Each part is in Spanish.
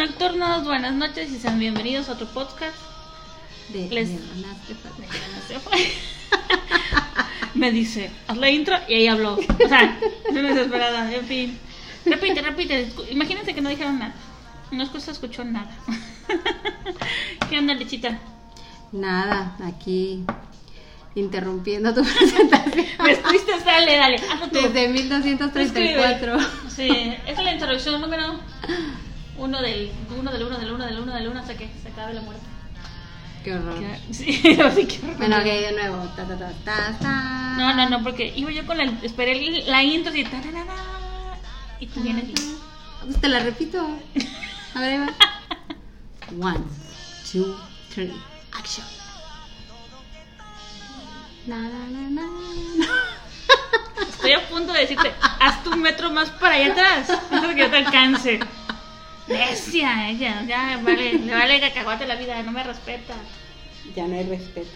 Nocturnos, buenas noches y sean bienvenidos a otro podcast. De, Les-. Me dice, haz la intro y ahí habló. O sea, no desesperada, en fin. Repite, repite. Imagínense que no dijeron nada. No se escuchó nada. ¿Qué onda, Lechita? Nada, aquí interrumpiendo tu presentación. Me fuiste, dale, dale. Hazlo tú. Desde 1234. Sí, esa es la introducción número uno del uno del uno del uno del uno del uno hasta que se acabe la muerte. Qué horror. Sí, así que Bueno, ok, de nuevo. Ta, ta, ta, ta, ta. No, no, no, porque iba yo con la esperé la intro así tararara, y tú vienes y Pues te la repito. A ver, ahí va. One, two, three, action. Na, na, na, na. estoy a punto de decirte, hazte un metro más para allá atrás antes que yo te alcance. Necia, ella, ya vale, le vale cacahuate la vida, no me respeta. Ya no hay respeto.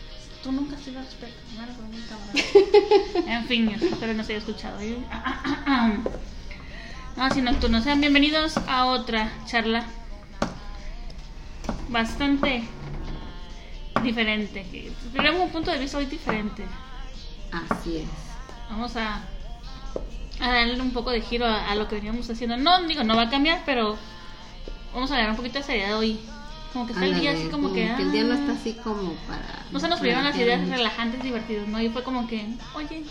Tú nunca has sido respeto, cabrón. En fin, espero no se haya escuchado. No, si nocturnos, sean bienvenidos a otra charla bastante diferente. Tenemos un punto de vista hoy diferente. Así es. Vamos a, a darle un poco de giro a, a lo que veníamos haciendo. No, digo, no va a cambiar, pero vamos a dar un poquito de seriedad hoy. Como que está el día así como que... el día no ah, está así como para. no se nos olvidaron las ideas mucho. relajantes, divertidas, ¿no? Y fue como que, oye,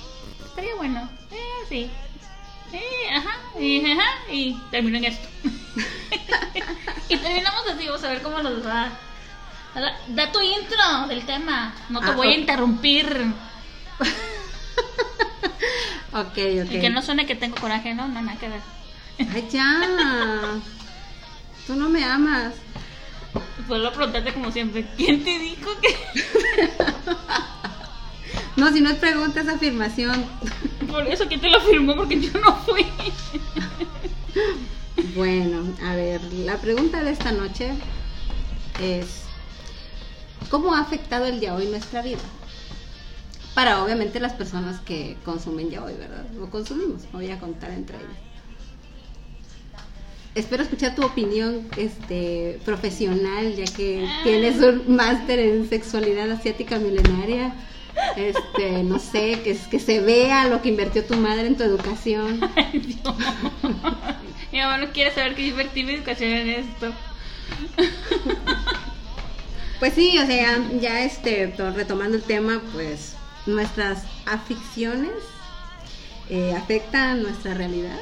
estaría bueno. Eh, sí. Eh, ajá. Y, ajá. Y terminó en esto. y terminamos así, vamos a ver cómo nos va. Da- tu intro del tema. No te Ah, voy a interrumpir. Ok, ok. Y que no suene que tengo coraje, no, no, nada que ver. Ay, ya. Tú no me amas. Vuelvo a preguntarte como siempre, ¿quién te dijo que...? No, si no es pregunta, es afirmación. Por eso, ¿quién te lo firmó? Porque yo no fui. Bueno, a ver, la pregunta de esta noche es, ¿cómo ha afectado el ya hoy nuestra vida? Para obviamente las personas que consumen ya hoy, ¿verdad? O consumimos, voy a contar entre ellos. Espero escuchar tu opinión este, profesional, ya que tienes un máster en sexualidad asiática milenaria. Este, no sé, que, que se vea lo que invirtió tu madre en tu educación. Ay, Dios. Mi mamá no quiere saber que invertí mi educación en esto. Pues sí, o sea, ya este, to- retomando el tema, pues nuestras aficiones eh, afectan nuestra realidad.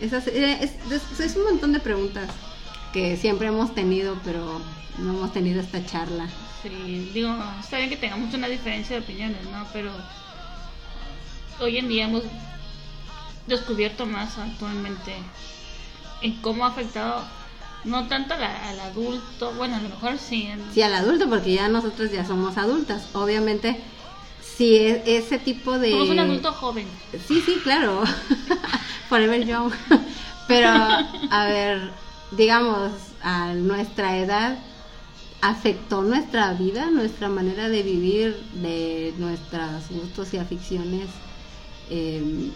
Esas, eh, es, es- es un montón de preguntas que siempre hemos tenido, pero no hemos tenido esta charla. Sí, digo, está bien que tengamos una diferencia de opiniones, ¿no? Pero hoy en día hemos descubierto más actualmente en cómo ha afectado no tanto la- al adulto, bueno, a lo mejor sí, en- Sí, al adulto, porque ya nosotros ya somos adultas. Obviamente, si es ese tipo de... somos un adulto joven. Sí, sí, claro. Forever young. Pero, a ver, digamos, a nuestra edad, ¿afectó nuestra vida, nuestra manera de vivir, de nuestros gustos y aficiones? Eh,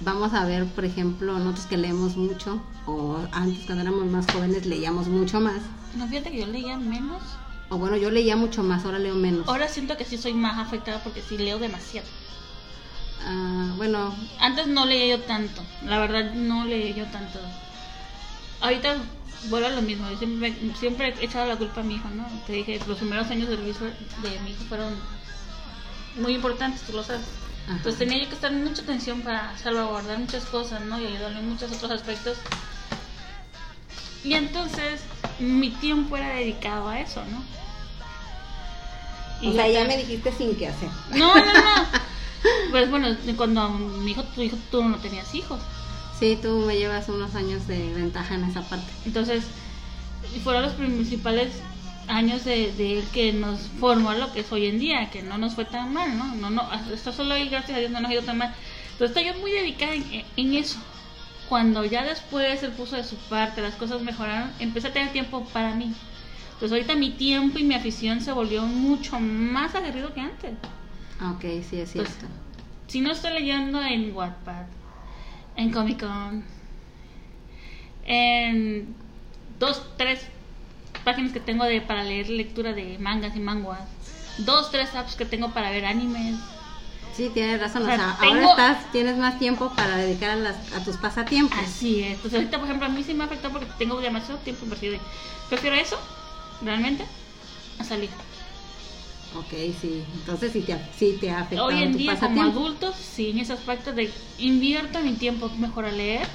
vamos a ver, por ejemplo, nosotros que leemos mucho, o antes cuando éramos más jóvenes leíamos mucho más. No, fíjate que yo leía menos. O bueno, yo leía mucho más, ahora leo menos. Ahora siento que sí soy más afectada porque sí leo demasiado. Ah, bueno, Antes no leía yo tanto, la verdad no leía yo tanto. Ahorita vuelvo a lo mismo, yo siempre, siempre he echado la culpa a mi hijo, ¿no? Te dije, los primeros años del servicio de mi hijo fueron muy importantes, tú lo sabes. Ajá. Entonces tenía yo que estar en mucha atención para salvaguardar muchas cosas, ¿no? Y ayudarle en muchos otros aspectos. Y entonces mi tiempo era dedicado a eso, ¿no? o sea, ya me dijiste sin qué hacer. no, no, no. Pues bueno, cuando mi hijo, tu hijo, tú no tenías hijos. Sí, tú me llevas unos años de ventaja en esa parte. Entonces, fueron los principales años de, de él que nos formó a lo que es hoy en día, que no nos fue tan mal, ¿no? no, no esto solo ahí, gracias a Dios, no nos ha ido tan mal. Entonces, estoy yo muy dedicada en, en eso. Cuando ya después él puso de su parte, las cosas mejoraron, empecé a tener tiempo para mí. Entonces, ahorita mi tiempo y mi afición se volvió mucho más aguerrido que antes. Ok, sí, es cierto. si no estoy leyendo en Wattpad, en Comic Con, en dos, tres páginas que tengo de para leer lectura de mangas y manguas, dos, tres apps que tengo para ver animes. Sí, tienes razón. O O sea, ahora estás, tienes más tiempo para dedicar a, las, a tus pasatiempos. Así es. Entonces ahorita, por ejemplo, a mí sí me afecta porque tengo demasiado tiempo invertido. Prefiero eso, realmente, a salir. Ok, sí. Entonces sí te, ha- sí te ha afectado Hoy en tu día, como adultos, sí, en ese aspecto de invierto mi tiempo mejor a leer,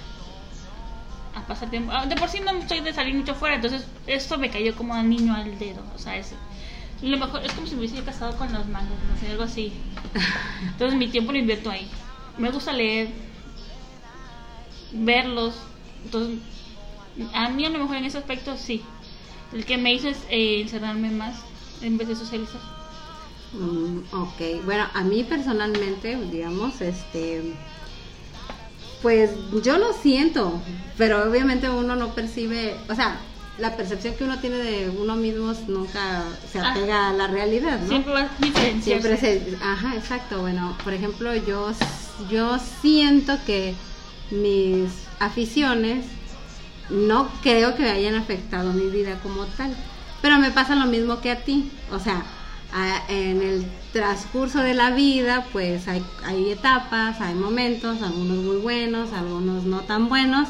a pasar tiempo. ah, De por sí no soy de salir mucho fuera, entonces esto me cayó como a niño al dedo. O sea, es, lo mejor, es como si me hubiese casado con los mangas, no sé, algo así. Entonces mi tiempo lo invierto ahí. Me gusta leer, verlos. Entonces, a mí a lo mejor en ese aspecto sí. El que me hizo es eh, encerrarme más en vez de socializar. Mm, ok, bueno, a mí personalmente, digamos, este, pues yo lo siento, pero obviamente uno no percibe, o sea, la percepción que uno tiene de uno mismo nunca se Ah. apega a la realidad, ¿no? Siempre va a. Siempre se, ajá, exacto. Bueno, por ejemplo, yo, yo siento que mis aficiones no creo que hayan afectado mi vida como tal, pero me pasa lo mismo que a ti. O sea, a- en el transcurso de la vida, pues hay, hay etapas, hay momentos, algunos muy buenos, algunos no tan buenos.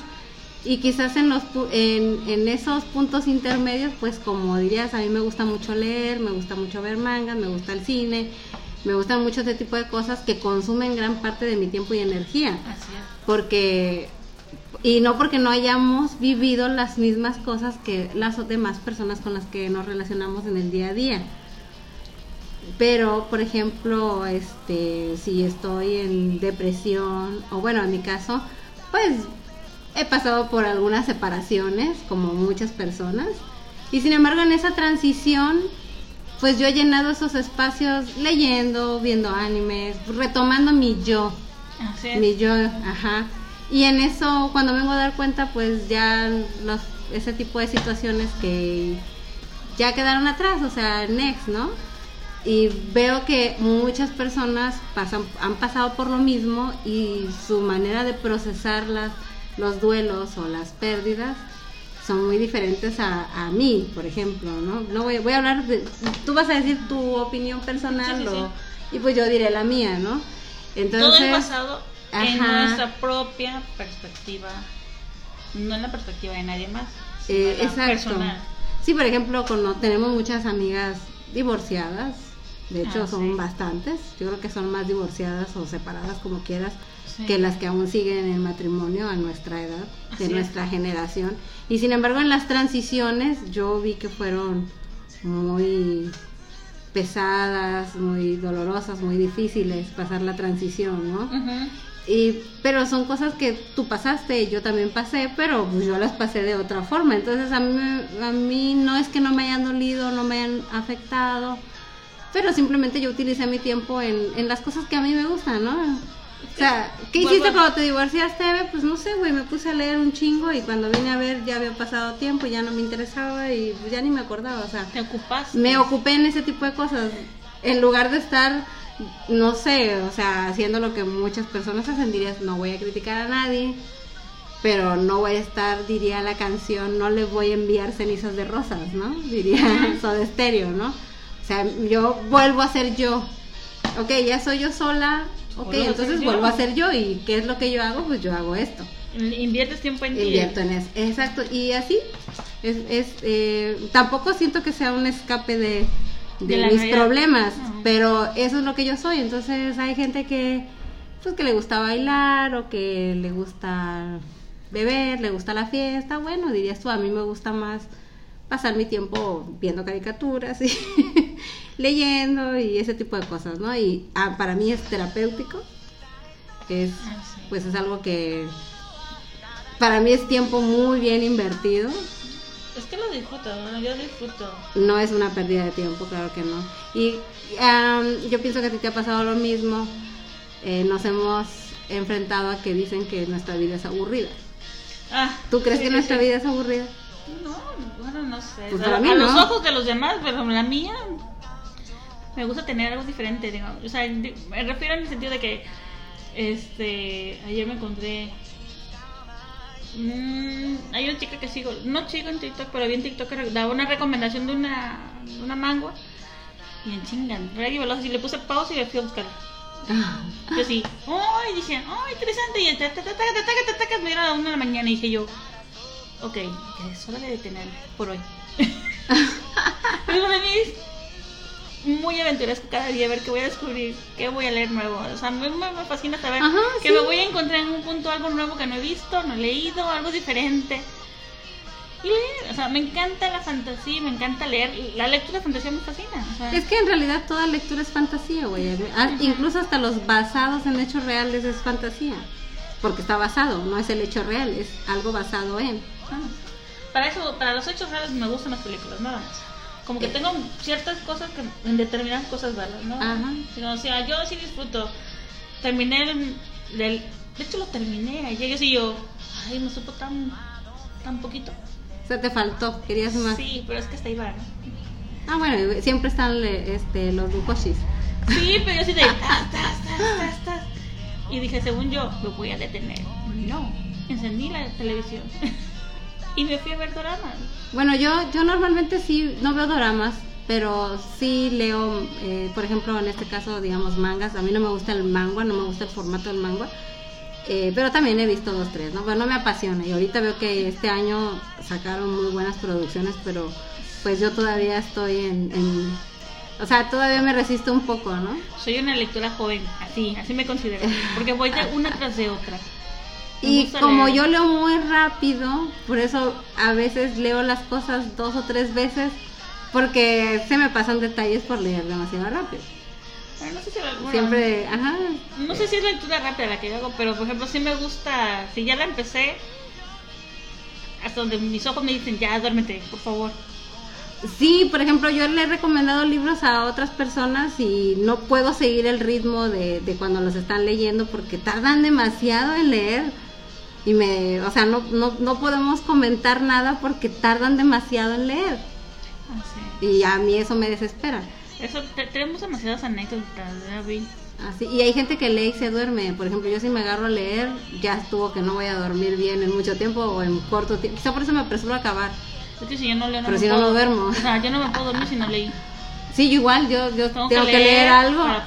Y quizás en, los, en, en esos puntos intermedios, pues como dirías, a mí me gusta mucho leer, me gusta mucho ver mangas, me gusta el cine, me gustan mucho este tipo de cosas que consumen gran parte de mi tiempo y energía. Así es. Porque, y no porque no hayamos vivido las mismas cosas que las demás personas con las que nos relacionamos en el día a día. Pero, por ejemplo, este, si estoy en depresión, o bueno, en mi caso, pues he pasado por algunas separaciones, como muchas personas, y sin embargo en esa transición, pues yo he llenado esos espacios leyendo, viendo animes, retomando mi yo, Así es. mi yo, ajá. Y en eso, cuando vengo a dar cuenta, pues ya los, ese tipo de situaciones que ya quedaron atrás, o sea, next, ¿no? Y veo que muchas personas pasan, han pasado por lo mismo y su manera de procesar las, los duelos o las pérdidas son muy diferentes a, a mí, por ejemplo, ¿no? no voy, voy a hablar de... Tú vas a decir tu opinión personal Sí, sí, o- sí. y pues yo diré la mía, ¿no? Entonces, Todo es basado en nuestra propia perspectiva, no en la perspectiva de nadie más. sino Eh, la exacto. personal. Sí, por ejemplo, tenemos muchas amigas divorciadas. De hecho, Ah, son bastantes. Yo creo que son más divorciadas o separadas, como quieras, Sí. que las que aún siguen en matrimonio a nuestra edad, Así de es. nuestra generación. Y sin embargo, en las transiciones yo vi que fueron muy pesadas, muy dolorosas, muy difíciles pasar la transición, ¿no? Y, pero son cosas que tú pasaste, yo también pasé, pero pues yo las pasé de otra forma. Entonces a mí, a mí no es que no me hayan dolido, no me hayan afectado, pero simplemente yo utilicé mi tiempo en, en las cosas que a mí me gustan, ¿no? O sea, ¿qué Vuelvo hiciste cuando te divorciaste, Eve? Pues no sé, güey, me puse a leer un chingo y cuando vine a ver ya había pasado tiempo, ya no me interesaba y pues, ya ni me acordaba, o sea, Te ocupas. me ocupé en ese tipo de cosas. En lugar de estar no sé o sea haciendo lo que muchas personas hacen dirías no voy a criticar a nadie pero no voy a estar diría la canción no le voy a enviar cenizas de rosas no diría Soda Stereo no o sea yo vuelvo a ser yo. Ok ya soy yo sola ok Vuelvo entonces yo. vuelvo a ser yo y qué es lo que yo hago pues yo hago esto Inviertes tiempo en ti. invierto en eso. Exacto, y así es, es eh, tampoco siento que sea un escape de, de, mis realidad. problemas, No. pero eso es lo que yo soy. Entonces hay gente que pues que le gusta bailar o que le gusta beber, le gusta la fiesta. Bueno, dirías tú, a mí me gusta más pasar mi tiempo viendo caricaturas y leyendo y ese tipo de cosas, ¿no? Y ah, para mí es terapéutico. Es Ah, pues es algo que para mí es tiempo muy bien invertido. Es que lo disfruto, bueno, yo disfruto. No es una pérdida de tiempo, claro que no. Y am, yo pienso que a ti te ha pasado lo mismo. Eh, nos hemos enfrentado a que dicen que nuestra vida es aburrida. Ah, ¿Tú crees sí, que nuestra sí. vida es aburrida? No, bueno, no sé. Pues a para mí a no. los ojos de los demás, pero la mía me gusta tener algo diferente, digo. O sea, me refiero en el sentido de que este ayer me encontré Mm, hay una chica que sigo, no sigo en TikTok, pero vi en TikTok que daba una recomendación de una, de una mangua. Y en chingan, y veloz, y le puse pausa y le fui a buscarla. Yo sí, ¡ay! dije, ¡ay, interesante! Y ta, ta, ta, ta, me dieron a la una de la mañana y dije yo, ok, es hora de detenerme por hoy. Pero venís muy aventuresco cada día, a ver qué voy a descubrir, qué voy a leer nuevo. O sea, me, me, fascina saber Ajá, que sí. me voy a encontrar en un punto algo nuevo que no he visto, no he leído, algo diferente. Y leer, o sea, me encanta la fantasía, me encanta leer. La lectura de fantasía me fascina. O sea, Es que en realidad toda lectura es fantasía, güey. Ah, Incluso hasta los basados en hechos reales es fantasía. Porque está basado, no es el hecho real, es algo basado en. ah, para eso, para los hechos reales me gustan las películas, nada más. Como que tengo ciertas cosas que en determinadas cosas verlas, ¿no? Ajá. Digo, O sea, yo sí disfruto. Terminé el, del- de hecho lo terminé ayer, yo sí yo, ay, me supo tan, tan poquito. O sea, te faltó, querías más. Sí, pero es que hasta ¿no? Ah, bueno, siempre están este, los rujoshis. Sí, pero yo sí de tas, tas, tas, tas. Y dije, según yo, me voy a detener. No, encendí la televisión y me fui a ver doramas. Bueno, yo, yo normalmente sí, no veo doramas, pero sí leo, eh, por ejemplo, en este caso, digamos, mangas. A mí no me gusta el manga, no me gusta el formato del manga. Eh, pero también he visto dos, tres, ¿no? Pero no me apasiona. Y ahorita veo que este año sacaron muy buenas producciones, pero pues yo todavía estoy en... en- o sea, todavía me resisto un poco, ¿no? Soy una lectora joven, así, así me considero. Porque voy de una tras de otra. Y como leer. yo leo muy rápido, por eso a veces leo las cosas dos o tres veces, porque se me pasan detalles por leer demasiado rápido. Bueno, no sé si alguna- Siempre, ajá. No sé si es lectura rápida la que yo hago, pero por ejemplo, sí me gusta. Si ya la empecé, hasta donde mis ojos me dicen, ya duérmete, por favor. Sí, por ejemplo, yo le he recomendado libros a otras personas y no puedo seguir el ritmo de, de cuando los están leyendo porque tardan demasiado en leer. Y me, o sea, no, no, no podemos comentar nada porque tardan demasiado en leer. Ah, sí. Y a mí eso me desespera. Eso, te- tenemos demasiadas anécdotas, ¿verdad, Bill? Así, y hay gente que lee y se duerme. Por ejemplo, yo si me agarro a leer, ya estuvo que no voy a dormir bien en mucho tiempo o en corto tiempo. Quizá por eso me apresuro a acabar. Es que si yo no leo, no Pero si no, puedo- no duermo. O sea, yo no me puedo dormir si no leí. Sí, yo igual, yo, yo Tengo que leer, leer algo, ajá,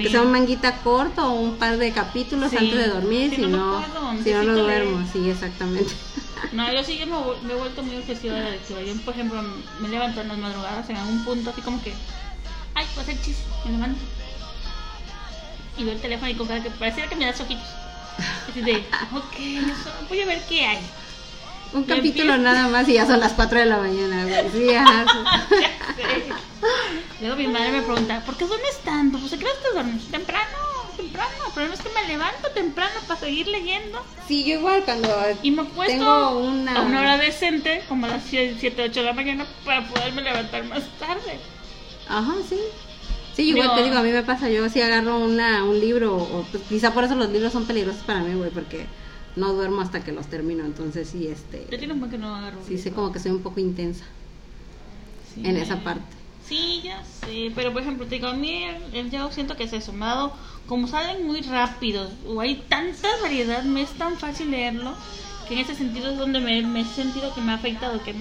que sea un manguita corto o un par de capítulos Sí. antes de dormir, Si si, no, no si no, necesito duermo, leer. sí, exactamente. No, yo sí que me, he vuelto muy obsesiva de la lectura. Yo, por ejemplo, me levanto en las madrugadas en algún punto, así como que, ay, voy a hacer chis, me levanto. Y veo el teléfono y con cara que pareciera que me das ojitos. Así de, ok, yo solo voy a ver qué hay. Un capítulo empiezo- nada más y ya son las 4 de la mañana, güey. Sí. Ya sé. Luego mi madre me pregunta, ¿por qué duermes tanto? Pues, ¿a qué hora te duermes? Temprano, temprano. Pero no es que me levanto temprano para seguir leyendo. Sí, yo igual cuando Y me acuesto tengo una... a una hora decente, como a las 7, 8 de la mañana, para poderme levantar más tarde. Ajá, sí. Sí, igual Digo- te digo, a mí me pasa, yo si agarro una, un libro, o pues, quizá por eso los libros son peligrosos para mí, güey, porque no duermo hasta que los termino, entonces sí, este, Yo buen que no agarro. sí sé como que soy un poco intensa Sí. en esa parte. Sí, ya sé, pero por ejemplo, te digo, a mí el, el Yahoo siento que es eso, me ha dado- como salen muy rápidos, o hay tanta variedad, me es tan fácil leerlo, que en ese sentido es donde me, me he sentido que me ha afectado, que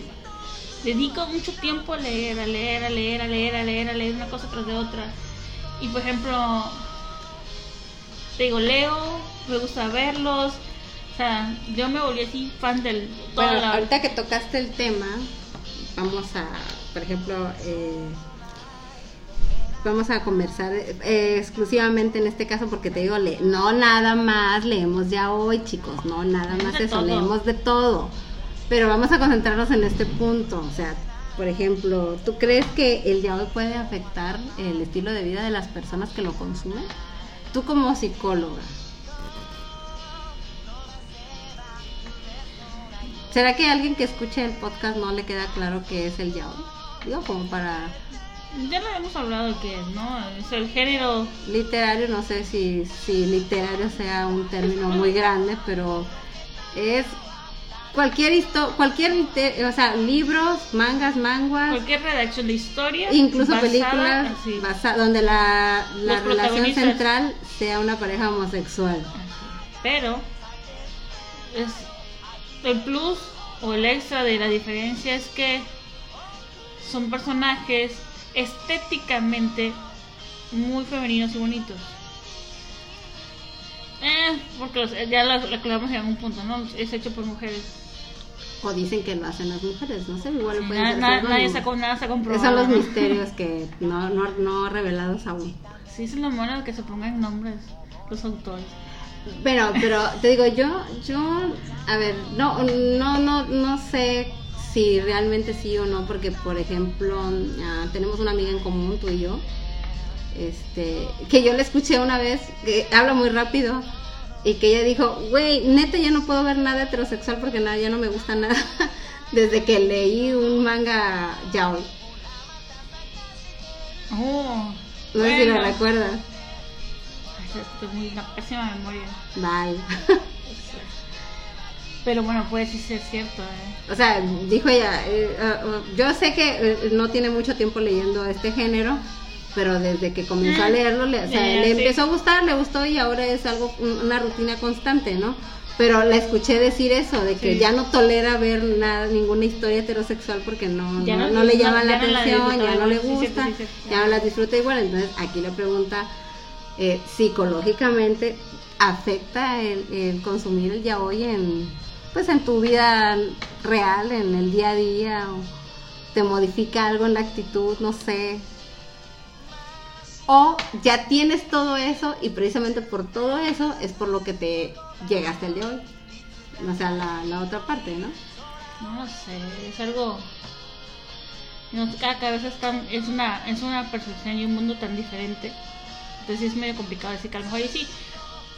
dedico mucho tiempo a leer, a leer, a leer, a leer, a leer, a leer una cosa tras de otra. Y por ejemplo, te digo, leo, me gusta verlos, o sea, yo me volví así fan del... toda Bueno, la- ahorita que tocaste el tema, vamos a, por ejemplo, eh, vamos a conversar eh, exclusivamente en este caso porque te digo, le- no nada más leemos ya hoy, chicos, no nada más de eso, todo. leemos de todo. Pero vamos a concentrarnos en este punto, o sea, por ejemplo, ¿tú crees que el ya hoy puede afectar el estilo de vida de las personas que lo consumen? Tú como psicóloga. ¿Será que alguien que escuche el podcast no le queda claro qué es el yaoi? Digo, como para Ya lo hemos hablado que, ¿no? Es el género literario, no sé si, si literario sea un término muy grande, pero es cualquier historia, cualquier, o sea, libros, mangas, manguas, cualquier redacción de historia incluso basada- películas así, basa- donde la, la relación central sea una pareja homosexual. pero es el plus o el extra de la diferencia es que son personajes estéticamente muy femeninos y bonitos. Eh, porque los- ya lo, aclaramos en algún punto, ¿no? Es hecho por mujeres. O dicen que lo hacen las mujeres, no sé, igual Sí, pueden na- na- nadie sacó nada, se Esos son los misterios que no, no, no revelados aún. Sí, es lo malo que se pongan nombres los autores. Pero, pero te digo, yo, yo, a ver, no, no, no, no sé si realmente sí o no, porque por ejemplo, ah, tenemos una amiga en común, tú y yo, este, que yo le escuché una vez, que habla muy rápido, y que ella dijo, güey, neta ya no puedo ver nada heterosexual porque nada, ya no me gusta nada, desde que leí un manga yaoi. Oh, No sé si lo recuerdas. Tengo una pésima memoria. Vale. Pero bueno, puede sí ser cierto. ¿eh? O sea, dijo ella, eh, ah, yo sé que eh, no tiene mucho tiempo leyendo este género, pero desde que comenzó a Ah, leerlo, le, o sea, ya, le sí. empezó a gustar, le gustó y ahora es algo, un- una rutina constante, ¿no? Pero la escuché decir eso, de que Sí. ya no tolera ver nada, ninguna historia heterosexual porque no, Ya no, no- no le llama la atención, ya no le gusta, ya no la disfruta igual. Entonces aquí la pregunta, eh, psicológicamente, ¿afecta el, consumir el yaoi en, pues, en tu vida real, en el día a día? O ¿Te modifica algo en la actitud? No sé. O ya tienes todo eso y precisamente por todo eso es por lo que te llegaste al de hoy. O sea, la, la otra parte, ¿no? No sé, es algo. cada cabeza es, es, una, es una percepción y un mundo tan diferente. Entonces es medio complicado decir que a lo mejor y sí.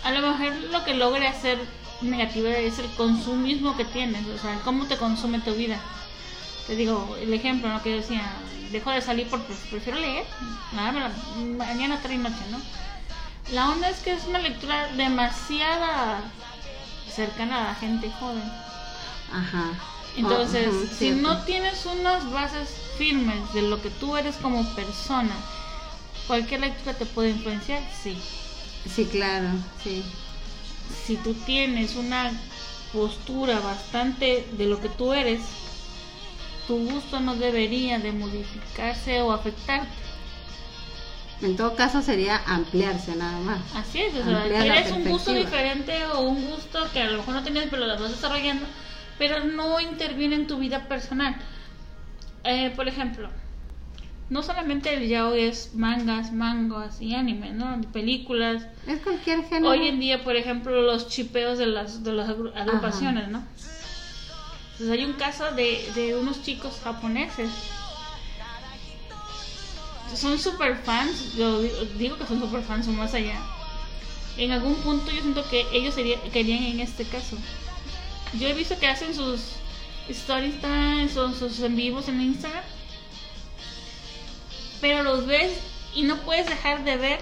A lo mejor lo que logre hacer negativa es el consumismo que tienes, o sea, cómo te consume tu vida. Te digo, el ejemplo, ¿no? Que yo decía, dejo de salir porque prefiero leer, nada, mañana, tarde y noche, ¿no? La onda es que es una lectura demasiada cercana a la gente joven. Ajá. Entonces, Oh, ujú, si cierto. no tienes unas bases firmes de lo que tú eres como persona, cualquier lectura te puede influenciar, sí. Sí, claro, sí. Si tú tienes una postura bastante de lo que tú eres, tu gusto no debería de modificarse o afectarte. En todo caso sería ampliarse nada más. Así es, o sea, eres un gusto diferente o un gusto que a lo mejor no tenías, pero lo vas desarrollando, pero no interviene en tu vida personal. Eh, por ejemplo, no solamente el yaoi es mangas, mangas y anime, ¿no? Películas. Es cualquier género. Hoy en día, por ejemplo, los chipeos de las, de las agru- agrupaciones, ¿no? Entonces hay un caso de, de unos chicos japoneses. Son super fans, yo digo, digo que son super fans o más allá. En algún punto yo siento que ellos sería- querían en este caso. Yo he visto que hacen sus stories o sus en vivos en Instagram. Pero los ves y no puedes dejar de ver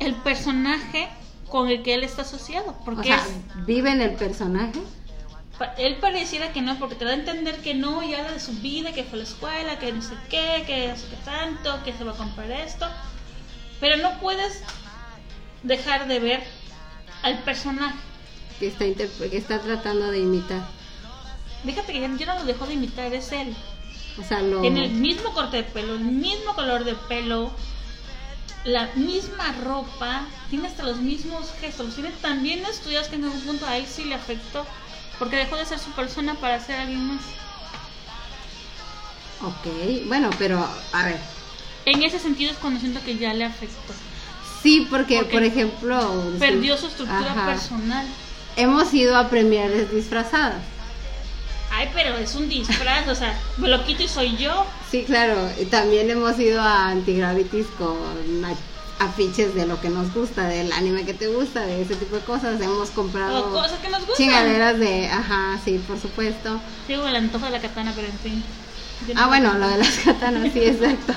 el personaje con el que él está asociado. o Porque sea, es, vive en el personaje. él pareciera que no, porque te da a entender que no, y habla de su vida, que fue a la escuela, que no sé qué, que no sé qué tanto, que se va a comprar esto. Pero no puedes dejar de ver al personaje. Que está, que está tratando de imitar. Fíjate que ya no lo dejó de imitar, es él. O sea, lo. Tiene el mismo corte de pelo, el mismo color de pelo, la misma ropa, tiene hasta los mismos gestos. Tiene tan bien estudiados que en algún punto a él sí le afectó, porque dejó de ser su persona para ser alguien más. Ok, bueno, pero a ver. En ese sentido es cuando siento que ya le afectó. Sí, porque, Porque por ejemplo. Perdió su estructura Ajá. personal. Hemos ido a premieres disfrazadas. Ay, pero es un disfraz, o sea, me lo quito y soy yo. Sí, claro. También hemos ido a Antigravities con afiches de lo que nos gusta, del anime que te gusta, de ese tipo de cosas. Hemos comprado O cosas que nos gustan. chingaderas de. Ajá, sí, por supuesto. Sigo el antojo de la katana, pero en fin. No- Ah, bueno, lo de las katanas, sí, exacto.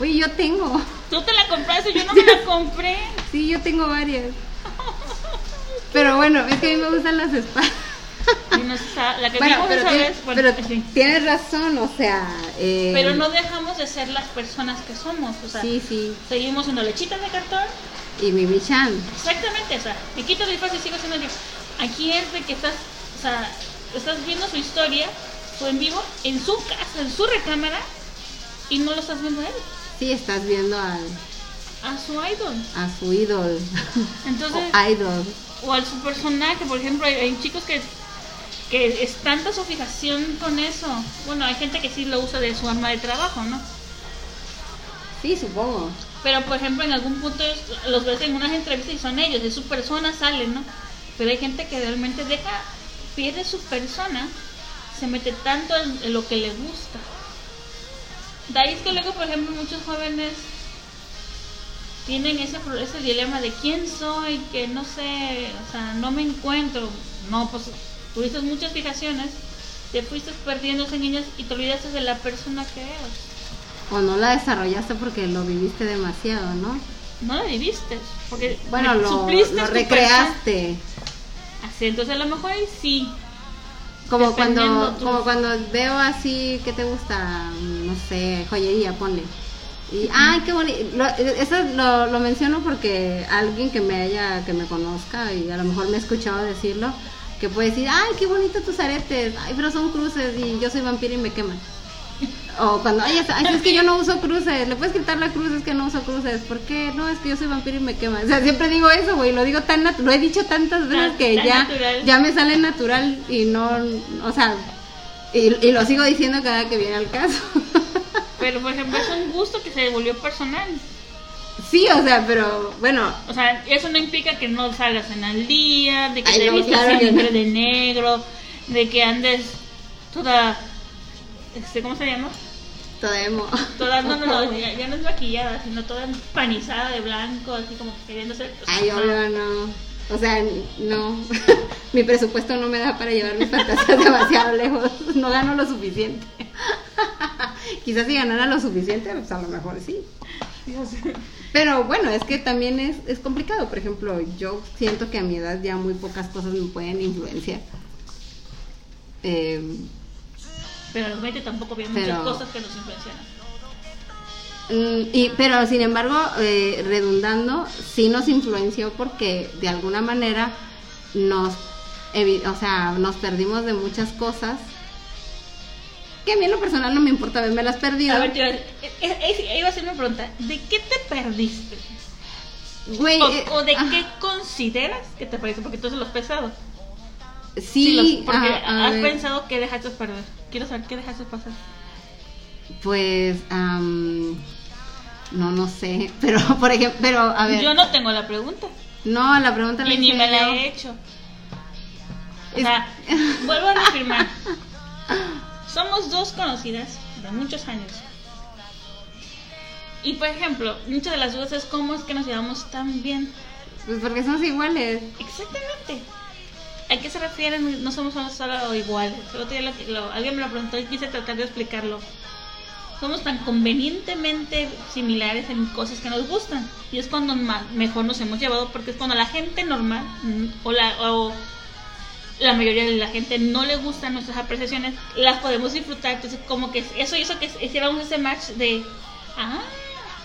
Uy, yo tengo. Tú te la compraste, yo no me la compré. Sí, yo tengo varias. Pero bueno, es que a mí me gustan las espadas. Y no la que Bueno, vimos pero, esa tienes, vez, bueno, pero tienes razón, o sea. eh, Pero no dejamos de ser las personas que somos. O sea, Sí, sí. seguimos siendo lechitas de cartón. Y Mimi Chan. Exactamente, o sea, me quito el disfraz y sigo siendo yo. Aquí es de que estás sea, estás viendo su historia, o en vivo, en su casa, en su recámara, y no lo estás viendo a él. Sí, estás viendo al, A su idol. a su ídolo. Entonces, o idol. o a su personaje, por ejemplo, hay, hay chicos que, que es tanta su fijación con eso. Bueno, hay gente que sí lo usa de su arma de trabajo, ¿no? Sí, supongo. Pero, por ejemplo, en algún punto los ves en unas entrevistas y son ellos, de su persona salen, ¿no? Pero hay gente que realmente deja, pierde su persona, se mete tanto en, lo que le gusta. De ahí es que luego, por ejemplo, muchos jóvenes tienen ese, ese dilema de quién soy, que no sé, o sea, no me encuentro. No, pues tuviste muchas fijaciones, te fuiste perdiendo en ellas y te olvidaste de la persona que eres. O no la desarrollaste porque lo viviste demasiado, ¿no? No la viviste, porque Bueno, lo, supliste lo recreaste. Así, entonces a lo mejor ahí sí. Como cuando, tu- como cuando veo así, ¿qué te gusta? No sé, joyería, ponle. Y, ay, qué bonito. Lo, eso lo, lo menciono porque alguien que me haya, que me conozca y a lo mejor me ha escuchado decirlo, que puede decir, ay, qué bonito tus aretes, ay, pero son cruces y yo soy vampiro y me queman. O cuando, ay, es, que yo no uso cruces, le puedes quitar la cruz, es que no uso cruces, ¿por qué? No, es que yo soy vampiro y me queman. O sea, siempre digo eso, güey, lo digo tan, lo he dicho tantas veces Tan- que tan ya, natural. ya me sale natural y no, o sea, y, y lo sigo diciendo cada que viene al caso. Pero por ejemplo es un gusto que se volvió personal. Sí, o sea, pero bueno, O sea, eso no implica que no salgas en al día, de que Ay, te no, vistas claro siempre no. de negro, de que andes toda, este, ¿cómo se llama? toda emo. Toda, no, no, no, ya, ya no es maquillada, sino toda empanizada de blanco, así como que queriendo ser. o sea, Ay, obvio, no. O sea, no. Mi presupuesto no me da para llevar mis fantasías demasiado lejos. No gano lo suficiente. Quizás si ganara lo suficiente, pues a lo mejor sí. Pero bueno, es que también es, es complicado. Por ejemplo, yo siento que a mi edad ya muy pocas cosas me pueden influenciar. Eh, Pero a los 20 tampoco había Pero- muchas cosas que nos influenciaron. Mm, y, pero sin embargo, eh, redundando, sí nos influenció porque de alguna manera nos, o sea, nos perdimos de muchas cosas que a mí en lo personal no me importa haberme las perdido. A ver, iba a, eh, eh, iba a hacer una pregunta. ¿De qué te perdiste? Güey, O, eh, o de ah, qué consideras que te perdiste? Porque tú se los pesado. Sí, los- porque ah, has ver, pensado que dejaste perder. Quiero saber qué dejaste pasar. pues, am, no, no sé, pero por ejemplo, pero a ver, Yo no tengo la pregunta. no, la pregunta la Y ni me la he hecho. O Es- sea, vuelvo a reafirmar. Somos dos conocidas de muchos años. Y por ejemplo, muchas de las dudas es cómo es que nos llevamos tan bien. Pues porque somos iguales. Exactamente. ¿A qué se refieren? No somos solo, solo iguales. Día lo- lo- alguien me lo preguntó y quise tratar de explicarlo. Somos tan convenientemente similares en cosas que nos gustan. Y es cuando más, mejor nos hemos llevado porque es cuando la gente normal mm, o la, o la mayoría de la gente no le gustan nuestras apreciaciones, las podemos disfrutar. Entonces como que eso hizo que hiciéramos ese match de... Ah,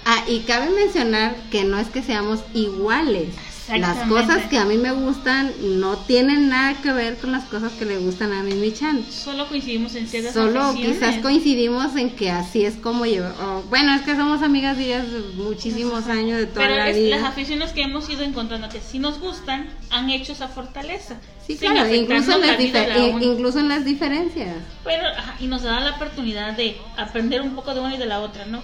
Ah, y cabe mencionar que no es que seamos iguales. Las cosas que a mí me gustan no tienen nada que ver con las cosas que le gustan a Mimi Chan. solo coincidimos en ciertas Solo quizás coincidimos en que así es como lleva. o, bueno, es que somos amigas de ellas de muchísimos años de toda Pero la es- vida. las aficiones que hemos ido encontrando que sí nos gustan han hecho esa fortaleza. Sí, claro, incluso en, las incluso en las diferencias. Pero, ajá, y nos da la oportunidad de aprender un poco de una y de la otra, ¿no?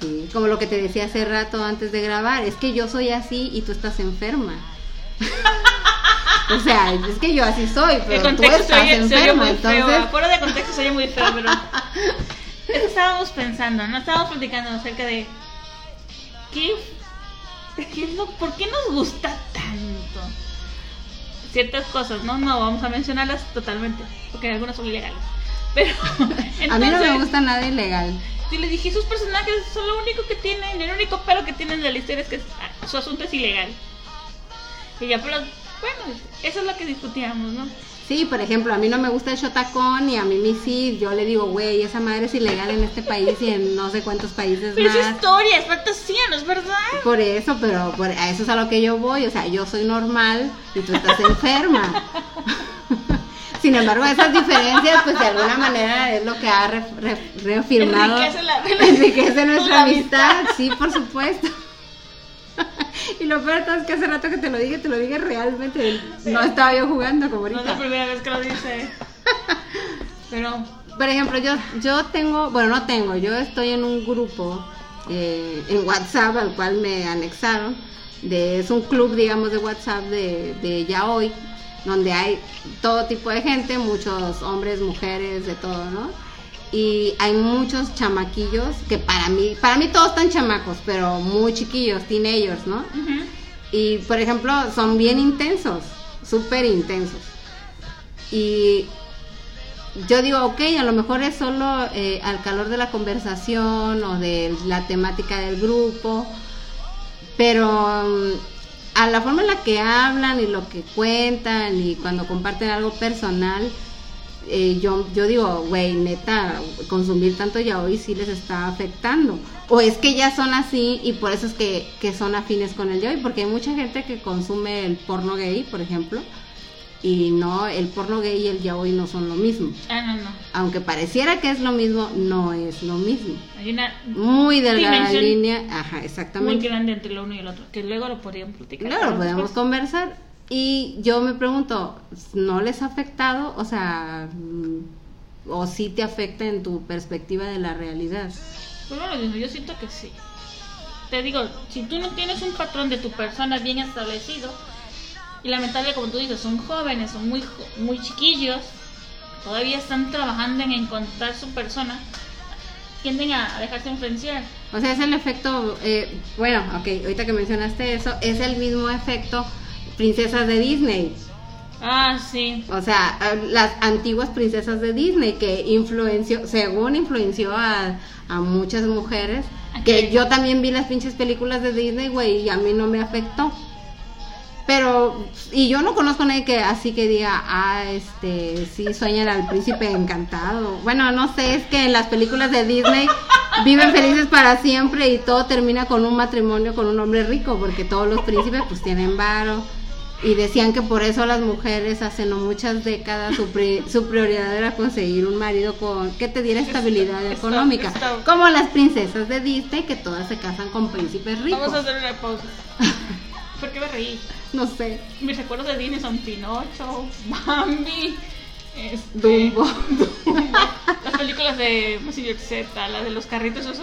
Sí, como lo que te decía hace rato antes de grabar, es que yo soy así y tú estás enferma. o sea, es que yo así soy, El pero tú estás oye enferma, feo. entonces Fuera de contexto se oye muy feo, pero. Eso estábamos pensando, ¿no? Estábamos platicando acerca de. ¿Qué, qué es lo, ¿Por qué nos gusta tanto? Ciertas cosas, ¿no? No vamos a mencionarlas totalmente, porque algunas son ilegales. Pero. a mí no me entonces, gusta nada ilegal. Y le dije, esos personajes son lo único que tienen, el único pero que tienen de la historia es que ah, su asunto es ilegal. Y ya, pero bueno, eso es lo que discutíamos, ¿no? Sí, por ejemplo, a mí no me gusta el shotacón y a Mimi sí, yo le digo, güey, esa madre es ilegal en este país y en no sé cuántos países Pero es historia, es fantasía, ¿no es verdad? Por eso, pero por, a eso es a lo que yo voy, o sea, yo soy normal y tú estás enferma. Sin embargo, esas diferencias, pues de alguna manera es lo que ha re- re- reafirmado. Enriquece la- enriquece nuestra amistad, sí, por supuesto. Y lo peor es que hace rato que te lo dije, te lo dije realmente. No estaba yo jugando como No es la primera vez que lo dice. Pero, Por ejemplo, yo, yo tengo, bueno, no tengo, yo estoy en un grupo eh, en WhatsApp al cual me anexaron. De, es un club, digamos, de WhatsApp de, de Yaoi, donde hay todo tipo de gente, muchos hombres, mujeres, de todo, ¿no? Y hay muchos chamaquillos que para mí, para mí todos están chamacos, pero muy chiquillos, teenagers, ¿no? Y por ejemplo, son bien intensos, súper intensos. Y yo digo, ok, a lo mejor es solo eh, al calor de la conversación o de la temática del grupo, pero mm, a la forma en la que hablan y lo que cuentan y cuando comparten algo personal, eh, yo, yo digo, güey, neta, consumir tanto ya hoy sí les está afectando. O es que ya son así y por eso es que, que son afines con el yaoi, porque hay mucha gente que consume el porno gay, por ejemplo, y no, el porno gay y el yaoi no son lo mismo. Ah, no, no. Aunque pareciera que es lo mismo, no es lo mismo. Hay una Muy delgada línea, ajá, muy exactamente. grande entre lo uno y el otro. Que luego lo podríamos platicar. Claro, pero podemos conversar. Y yo me pregunto, ¿no les ha afectado? O sea, mm, ¿o sí te afecta en tu perspectiva de la realidad? Pues bueno, yo siento que sí. Te digo, si tú no tienes un patrón de tu persona bien establecido, y lamentable como tú dices, son jóvenes, son muy, muy chiquillos, todavía están trabajando en encontrar su persona, tienden a, a dejarse influenciar. O sea, es el efecto, eh, bueno, ok, ahorita que mencionaste eso, es el mismo efecto princesas de Disney. Ah, sí. O sea, las antiguas princesas de Disney que influenció, según influenció a, a muchas mujeres, que yo también vi las pinches películas de Disney, güey, y a mí no me afectó. Pero, y yo no conozco a nadie que así que diga, ah, este, sí, sueñan al príncipe encantado. Bueno, no sé, es que en las películas de Disney viven felices para siempre y todo termina con un matrimonio con un hombre rico, porque todos los príncipes pues tienen varo. Y decían que por eso las mujeres hace no muchas décadas su, pri- su prioridad era conseguir un marido con que te diera estabilidad económica. Como las princesas de Disney que todas se casan con príncipes ricos. Vamos a hacer una pausa. ¿Por qué me reí? No sé, Mis recuerdos de Disney son Pinocho, Bambi, este, Dumbo. las películas de Mazinger Z, las de los carritos esos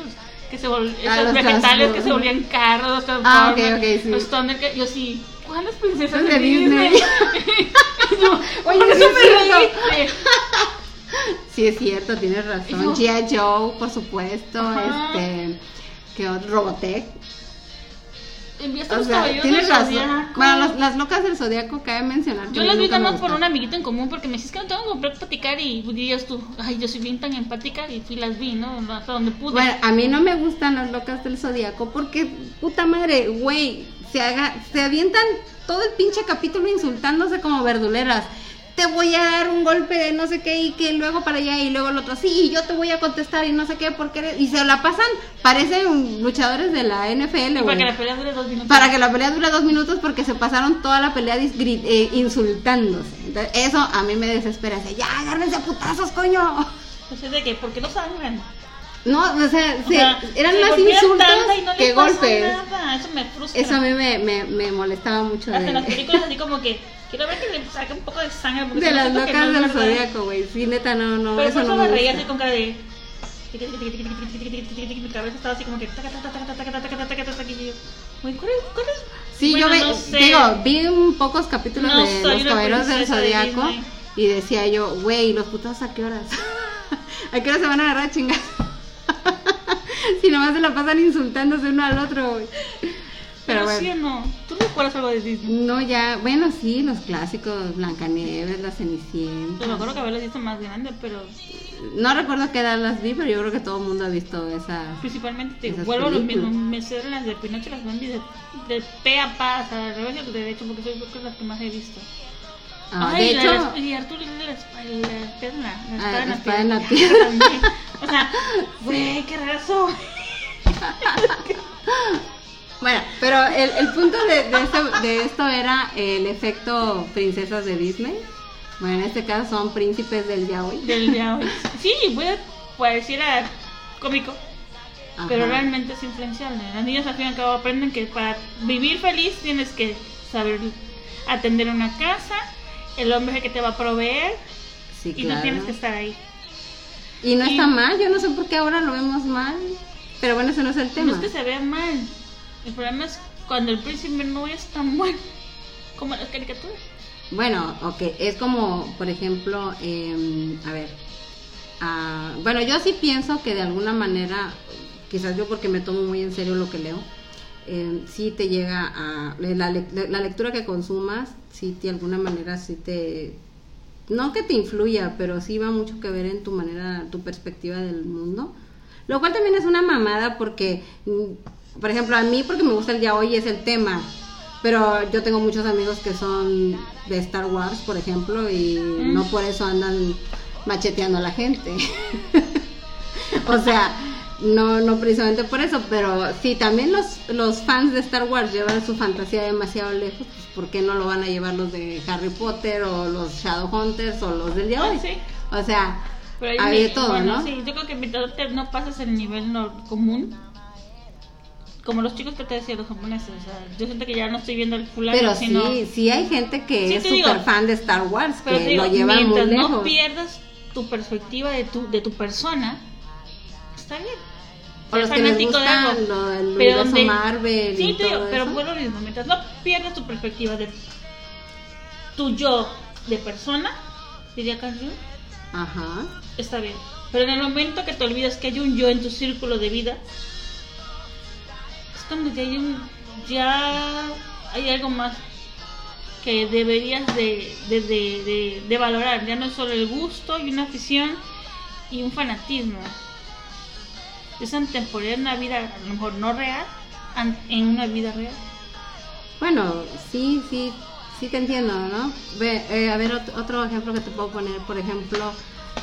que se vol- Ah, esos los vegetales que se volvían carros, los Ah, ok, Transformers, ok, sí. los Thunder, yo sí, ¿cuáles princesas de, de Disney? Disney. Oye, eso es me reí. Sí, es cierto, tienes razón. Yo- G.I. Joe, por supuesto. Ajá. Este. ¿Qué otro? Robotech. Enviaste O los sea, caballeros tienes del razón. Zodiaco. Bueno, las, las locas del zodiaco cabe mencionar. Yo las vi nada más por un amiguito en común porque me dices que no tengo con qué platicar y dirías tú, ay, yo soy bien tan empática y fui las vi, ¿no? Hasta donde pude. Bueno, a mí no me gustan las locas del zodiaco porque, puta madre, güey, se, haga, se avientan todo el pinche capítulo insultándose como verduleras. Te voy a dar un golpe de no sé qué y que luego para allá y luego el otro, sí, y yo te voy a contestar y no sé qué, porque eres... Y se la pasan, parecen luchadores de la NFL, para que la pelea dure dos minutos. Para que la pelea dure dos minutos porque se pasaron toda la pelea eh, insultándose. Entonces, eso a mí me desespera. Dice, ya, agárrense a putazos, coño. Entonces, de que, ¿por qué no sangran? No, o sea, O se- sea, eran se más insultos no que golpes. nada. Eso me frustra. Eso a mí me, me, me molestaba mucho Hasta en las películas así como que Quiero ver que le saque un poco de sangre. Porque de las locas no, del zodiaco, güey. Sí, neta, no, no. Pero eso no me reía así con cara de. Mi cabeza estaba así como que. Güey, ¿cuál es? ¿Cuál es? Sí, bueno, yo ve, no sé. digo, vi un pocos capítulos de Los Caballeros del Zodíaco y decía yo, güey, ¿los putos a qué horas? ¿A qué horas se van a agarrar chingados? si nomás se la pasan insultándose uno al otro, güey. Pero Pero sí o no. ¿Tú recuerdas algo de Disney? No, ya, bueno, sí, los clásicos, Blancanieves, La Cenicienta. me acuerdo que haberlas visto más grande, pero No recuerdo qué edad las vi, pero yo creo que todo el mundo ha visto esa. principalmente te vuelvo a lo mismo. películas. Me sé las de Pinocho las Bambi de, de pe a pa, o sea, al revés al derecho, porque soy creo que las que más he visto. Ah, Ay, de la- hecho, la- y Arturo la, la pierna, la Ah, espada en la la espada en pierna. la pierna. O sea, güey, qué raso. bueno, pero el, el punto de, de esto, de esto era el efecto princesas de Disney. Bueno, en este caso son príncipes del yaoi. Del yaoi. Sí, puede pareciera cómico, pero realmente es influenciable. Las niñas al fin y al cabo aprenden que para vivir feliz tienes que saber atender una casa, el hombre es el que te va a proveer Sí, y claro. tú tienes que estar ahí. Y no y- está mal, yo no sé por qué ahora lo vemos mal. Pero bueno, ese no es el No tema. es que se vea mal, el problema es cuando el príncipe no es tan bueno como las caricaturas. Bueno, ok, es como, por ejemplo, em, a ver, ah, bueno, yo sí pienso que de alguna manera, quizás yo porque me tomo muy en serio lo que leo, em, sí te llega a, la, lec- la lectura que consumas, sí de alguna manera sí te, no que te influya, pero sí va mucho que ver en tu manera, tu perspectiva del mundo. Lo cual también es una mamada porque, mm, por ejemplo, a mí porque me gusta el yaoi es el tema. Pero yo tengo muchos amigos que son de Star Wars, por ejemplo, y Mm. no por eso andan macheteando a la gente. o sea, no, no precisamente por eso, pero si también los, los fans de Star Wars llevan su fantasía demasiado lejos, pues ¿por qué no lo van a llevar los de Harry Potter o los Shadowhunters o los del yaoi? Ah, sí. O sea, Pero hay de todo, bueno, ¿no? Sí, yo creo que mientras no pases el nivel no- común, como los chicos que te decía, los japoneses, o sea, yo siento que ya no estoy viendo el fulano, Pero sino... sí, sí hay gente que Sí, es súper fan de Star Wars, Pero que digo, lo llevan muy mientras lejos. no pierdas tu perspectiva de tu, de tu persona, está bien. O los que les de gusta lo- el Pero donde- Marvel Sí, y digo, pero lo mismo. Mientras no pierdas tu perspectiva de tu yo de persona, diría Kanjun, Ajá. está bien. Pero en el momento que te olvidas que hay un yo en tu círculo de vida, es cuando ya hay un. ya hay algo más que deberías de, de, de, valorar. Ya no es solo el gusto y una afición y un fanatismo. Es temporal una vida, a lo mejor no real, en una vida real. Bueno, sí, sí, sí te entiendo, ¿no? Eh, a ver, ot- otro ejemplo que te puedo poner, por ejemplo,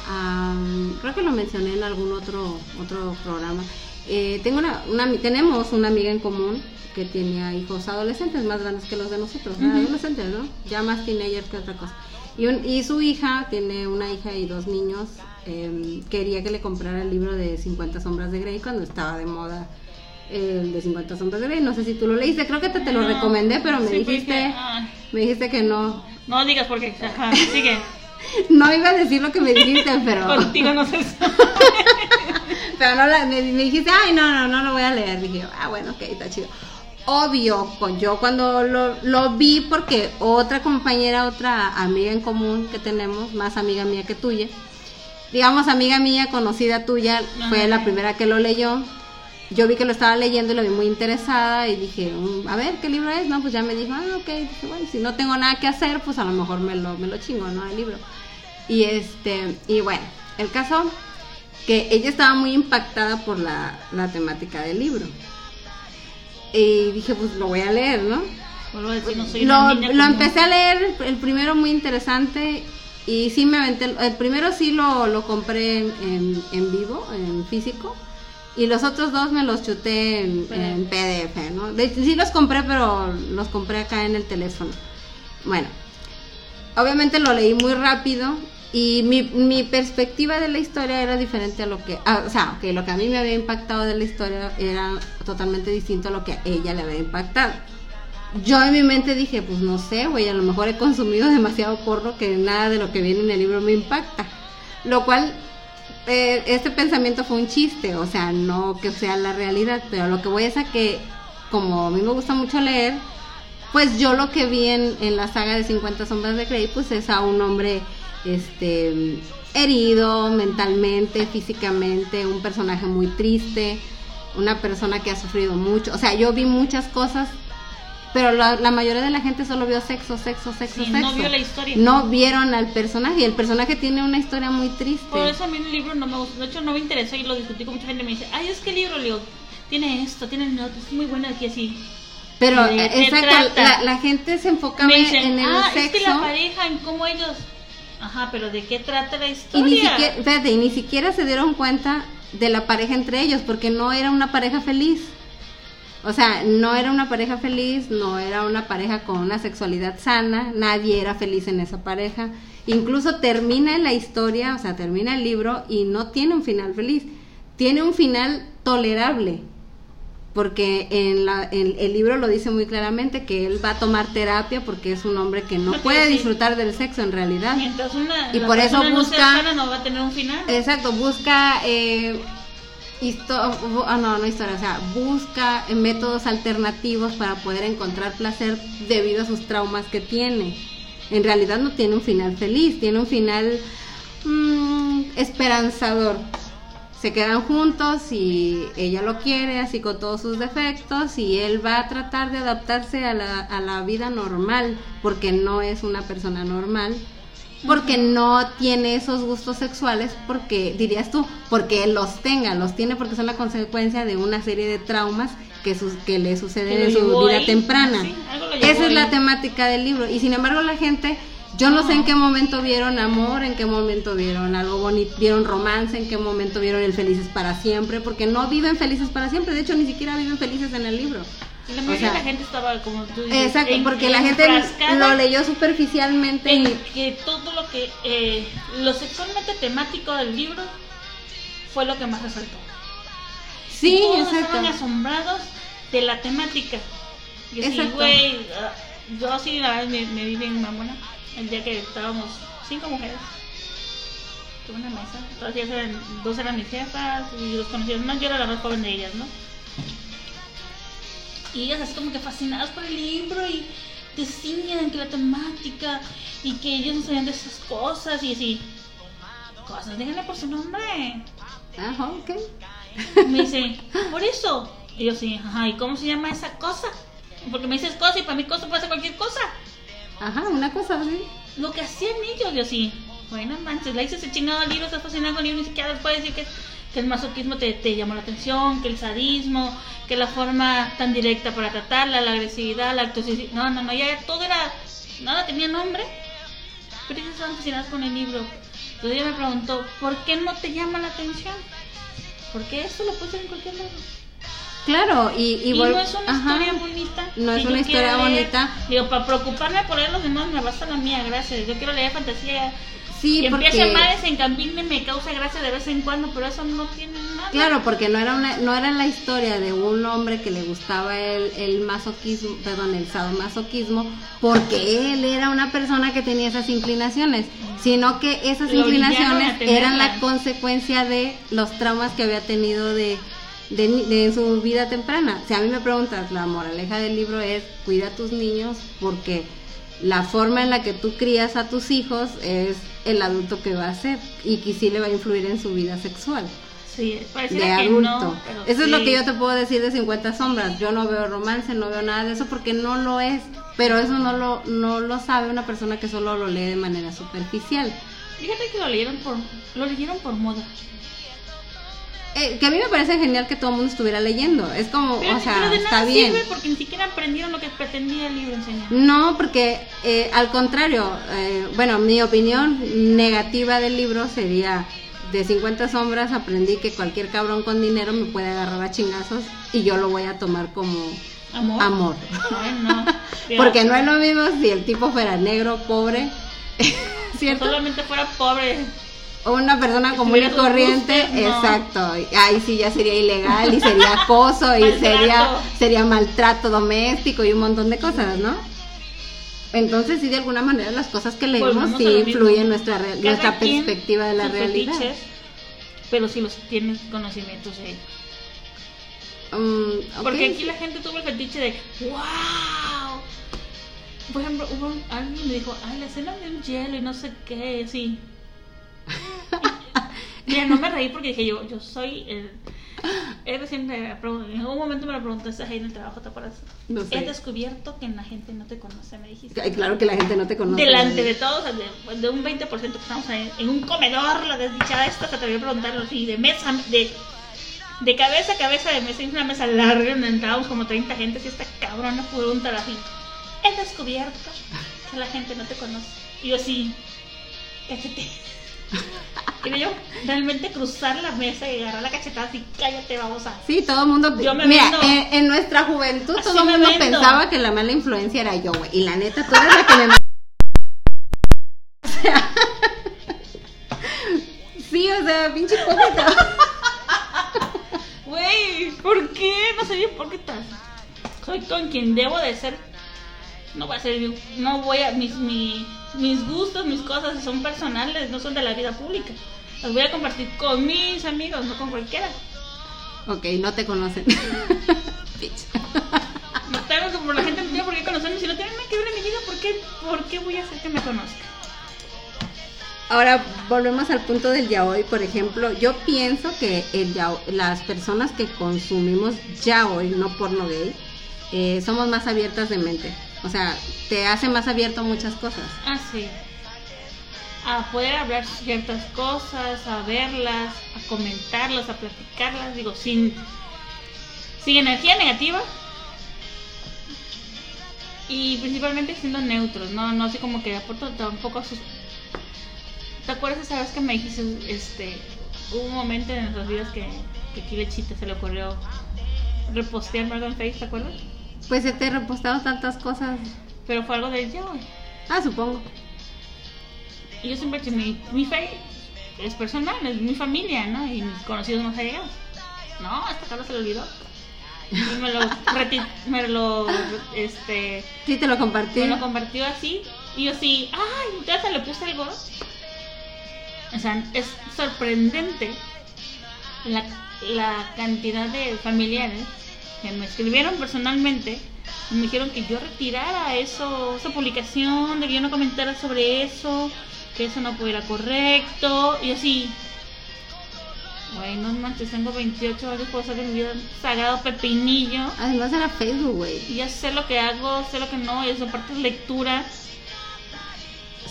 am, creo que lo mencioné en algún otro otro programa. Eh, tengo una, una, tenemos una amiga en común que tenía hijos adolescentes más grandes que los de nosotros, ¿no? Ujú. adolescentes, ¿no? Ya más teenagers que otra cosa. Y, un- y su hija tiene una hija y dos niños. em, quería que le comprara el libro de 50 sombras de Grey cuando estaba de moda el de 50 sombras de Grey. No sé si tú lo leíste, creo que te, te lo No, recomendé, pero me sí, porque, dijiste, ah, me dijiste que no. no digas porque, ajá, sigue. No iba a decir lo que me dijiste, pero, Contigo no sé. pero no la- me, me dijiste, ay, no, no, no lo voy a leer. Dije, ah, bueno, ok, está chido. Obvio, con, yo cuando lo, lo vi, porque otra compañera, otra amiga en común que tenemos, más amiga mía que tuya, digamos amiga mía, conocida tuya, fue la primera que lo leyó. Yo vi que lo estaba leyendo y lo vi muy interesada y dije, "Mm, a ver, ¿qué libro es? No, pues ya me dijo, ah, ok. Dije, bueno, si no tengo nada que hacer, pues a lo mejor me lo, me lo chingo, ¿no? El libro. Y este, y bueno, el caso que ella estaba muy impactada por la, la temática del libro. Y dije, pues lo voy a leer, ¿no? Vuelvo a decir, no soy Lo, una niña lo empecé a leer, el primero muy interesante y sí me aventé, el, primero sí lo, lo compré en, en- en vivo, en físico, y los otros dos me los chuté en, en PDF, ¿no? De sí los compré, pero los compré acá en el teléfono. Bueno, obviamente lo leí muy rápido y mi, mi perspectiva de la historia era diferente a lo que, o sea, que lo que a mí me había impactado de la historia era totalmente distinto a lo que a ella le había impactado. Yo en mi mente dije, pues no sé, güey, a lo mejor he consumido demasiado porno que nada de lo que viene en el libro me impacta. Lo cual, eh, este pensamiento fue un chiste, o sea, no que sea la realidad, pero lo que voy es a que, como a mí me gusta mucho leer, pues yo lo que vi en, en la saga de 50 sombras de Grey, pues es a un hombre este herido mentalmente, físicamente, un personaje muy triste, una persona que ha sufrido mucho. O sea, yo vi muchas cosas, pero la, la mayoría de la gente solo vio sexo, sexo, sexo, Sí, sexo. no vio la historia. No vieron al personaje y el personaje tiene una historia muy triste. Por eso a mí el libro no me gustó. De hecho, no me interesó y lo discutí con mucha gente. Me dice, ay, es que el libro, le digo, tiene esto, tiene el otro, es muy bueno aquí así. Pero, ¿De eh, qué exacto, la, la gente se dicen, en el ah, sexo. es que la pareja, en cómo ellos. Ajá, pero ¿de qué trata la Y historia? ni siquiera, espérate, y ni siquiera se dieron cuenta de la pareja entre ellos, porque no era una pareja feliz. O sea, no era una pareja feliz, no era una pareja con una sexualidad sana, nadie era feliz en esa pareja. Incluso termina la historia, o sea, termina el libro y no tiene un final feliz, tiene un final tolerable, porque en, la, en el libro lo dice muy claramente que él va a tomar terapia porque es un hombre que no Porque puede sí. disfrutar del sexo en realidad. Mientras una, Y por eso no busca- sana, no va a tener un final. Exacto, busca eh, ah, no, no historia, o sea, busca eh, métodos alternativos para poder encontrar placer debido a sus traumas que tiene. En realidad no tiene un final feliz, tiene un final mm, esperanzador. Se quedan juntos y ella lo quiere así con todos sus defectos y él va a tratar de adaptarse a la, a la vida normal porque no es una persona normal porque no tiene esos gustos sexuales, porque dirías tú, porque él los tenga, los tiene porque son la consecuencia de una serie de traumas que, sus, que le suceden en su vida ahí, temprana. sí, Esa es la temática del libro. Y sin embargo la gente, yo no, sé en qué momento vieron amor, en qué momento vieron algo bonito, vieron romance, en qué momento vieron el felices para siempre, porque no viven felices para siempre, de hecho ni siquiera viven felices en el libro. Y la mayoría o sea, de la gente estaba como tú dices. Exacto, en- porque la gente lo leyó superficialmente En y que todo lo que. eh, lo sexualmente temático del libro fue lo que más resaltó. sí, Todos exacto. estaban asombrados de la temática. Y así, güey, ah, yo sí, la verdad, me, me vi bien mamona. El día que estábamos cinco mujeres. Tuve una mesa. Todas ellas eran, dos eran mis jefas y dos conocidas más. Yo era la más joven de ellas, ¿no? Y ellas así como que fascinadas por el libro y decían que la temática y que ellos no sabían de esas cosas y así. Cosas, díganle por su nombre. Ajá, ok. Me dice, por eso. Y yo sí, ajá, ¿y cómo se llama esa cosa? Porque me dices cosa y para mí cosa puede ser cualquier cosa. Ajá, una cosa así. Lo que hacían ellos, yo sí. Bueno, manches, la hice ese chingado libro, estás fascinado con el libro, ni siquiera puede decir que, el masoquismo te, llamó la atención, que el sadismo, que la forma tan directa para tratarla, la agresividad, la toxicidad. No, no, no, ya todo era. Nada tenía nombre. Pero ellos estaban fascinados con el libro. Entonces ella me preguntó, ¿por qué no te llama la atención? Porque eso lo ver en cualquier lado. Claro, y, y, Y, no es una ajá. historia bonita. No es Si una historia leer- bonita. Digo, para preocuparme por leer los demás me basta la mía, gracias. Yo quiero leer fantasía. Sí, que porque empiece mal en Campine me causa gracia de vez en cuando, pero eso no tiene nada. claro, porque no era una, no era la historia de un hombre que le gustaba el, el masoquismo, perdón, el sadomasoquismo, porque él era una persona que tenía esas inclinaciones, sino que esas Lo inclinaciones eran la consecuencia de los traumas que había tenido de, de, de su vida temprana. Si a mí me preguntas, la moraleja del libro es cuida a tus niños porque la forma en la que tú crías a tus hijos es el adulto que va a ser y que sí le va a influir en su vida sexual Sí, de adulto. no, Eso es lo que yo te puedo decir de 50 sombras. Yo no veo romance, no veo nada de eso porque no lo es. Pero eso no lo, no lo sabe una persona que solo lo lee de manera superficial. Fíjate que lo leyeron por, lo leyeron por moda. Eh, que a mí me parece genial que todo el mundo estuviera leyendo. Es como, Pero, o sea, pero de está nada bien. sirve porque ni siquiera aprendieron lo que pretendía el libro enseñar. No, porque eh, al contrario, eh, bueno, mi opinión negativa del libro sería de 50 sombras aprendí que cualquier cabrón con dinero me puede agarrar a chingazos y yo lo voy a tomar como Amor. amor. Bueno, Porque no es lo mismo si el tipo fuera negro, pobre, ¿cierto? Solamente fuera pobre. Una persona común y corriente, no. exacto. Ahí sí ya sería ilegal y sería acoso y sería sería maltrato doméstico y un montón de cosas, ¿no? Entonces sí de alguna manera las cosas que leemos Volvemos sí influyen en nuestra Cada nuestra perspectiva de la realidad. fetiches, pero si los tienes conocimientos de Mm, ok. Porque aquí la gente tuvo el fetiche de ¡Wow! Por ejemplo, hubo alguien me dijo, ay, la escena de un hielo y no sé qué, sí. Mira, no me reí porque dije yo, yo soy el... Él recién me preguntó- en algún momento me lo preguntaste ahí en el trabajo, ¿te acuerdas? No sé. He descubierto que la gente no te conoce, me dijiste. Claro que la gente no te conoce. Delante de todos, de, de un 20% que estamos en, en un comedor, la desdichada esta, se atrevió a preguntarlo así, de mesa, de, de cabeza a cabeza de mesa, y una mesa larga donde entrábamos como 30 gente, y esta cabrona pregunta así, he descubierto que la gente no te conoce. Y yo así, cállate. Quería yo realmente cruzar la mesa y agarrar la cachetada así, cállate, vamos a. Sí, todo el mundo. Yo me mira, vendo. en, en nuestra juventud Así todo el mundo vendo. pensaba que la mala influencia era yo, güey. Y la neta, tú eres la que me. O sea. Sí, o sea, pinche hipócrita. Güey, ¿por qué? No soy hipócrita. Soy con quien debo de ser. No voy a ser. No voy a. Mis, mi- mis gustos, mis cosas son personales, no son de la vida pública. Las voy a compartir con mis amigos, no con cualquiera. Ok, no te conocen. Bitch. No tengo que la gente no tiene por qué conocerme. Si no tienen que ver en mi vida, ¿por qué, ¿por qué voy a hacer que me conozca? Ahora volvemos al punto del yaoi, por ejemplo, yo pienso que el las personas que consumimos yaoi, no porno gay, eh, somos más abiertas de mente. O sea, te hace más abierto a muchas cosas. Ah, sí. A poder hablar ciertas cosas, a verlas, a comentarlas, a platicarlas, digo, sin, sin energía negativa. Y principalmente siendo neutros, no, no así como que aporto tampoco a sus... ¿Te acuerdas esa vez que me dijiste, este, hubo un momento en nuestras vidas que, que aquí Lechita se le ocurrió repostear en Facebook, ¿te acuerdas? Pues se te he repostado tantas cosas. Pero fue algo del yo. Ah, supongo. Y yo siempre mi, mi fe es personal, es mi familia, ¿no? Y mis conocidos más allegados. No, hasta Carlos se lo olvidó. Y me lo, me lo, este, Sí, te lo compartí. me lo compartió así. Y yo sí, ay, ya se le puse algo. O sea, es sorprendente la, la cantidad de familiares que me escribieron personalmente y me dijeron que yo retirara eso, esa publicación, de que yo no comentara sobre eso, que eso no fuera correcto. Y así, güey, no manches, tengo 28 años, puedo hacer mi vida sagrado pepinillo. Además era Facebook, güey. Ya sé lo que hago, sé lo que no, y eso aparte es lectura.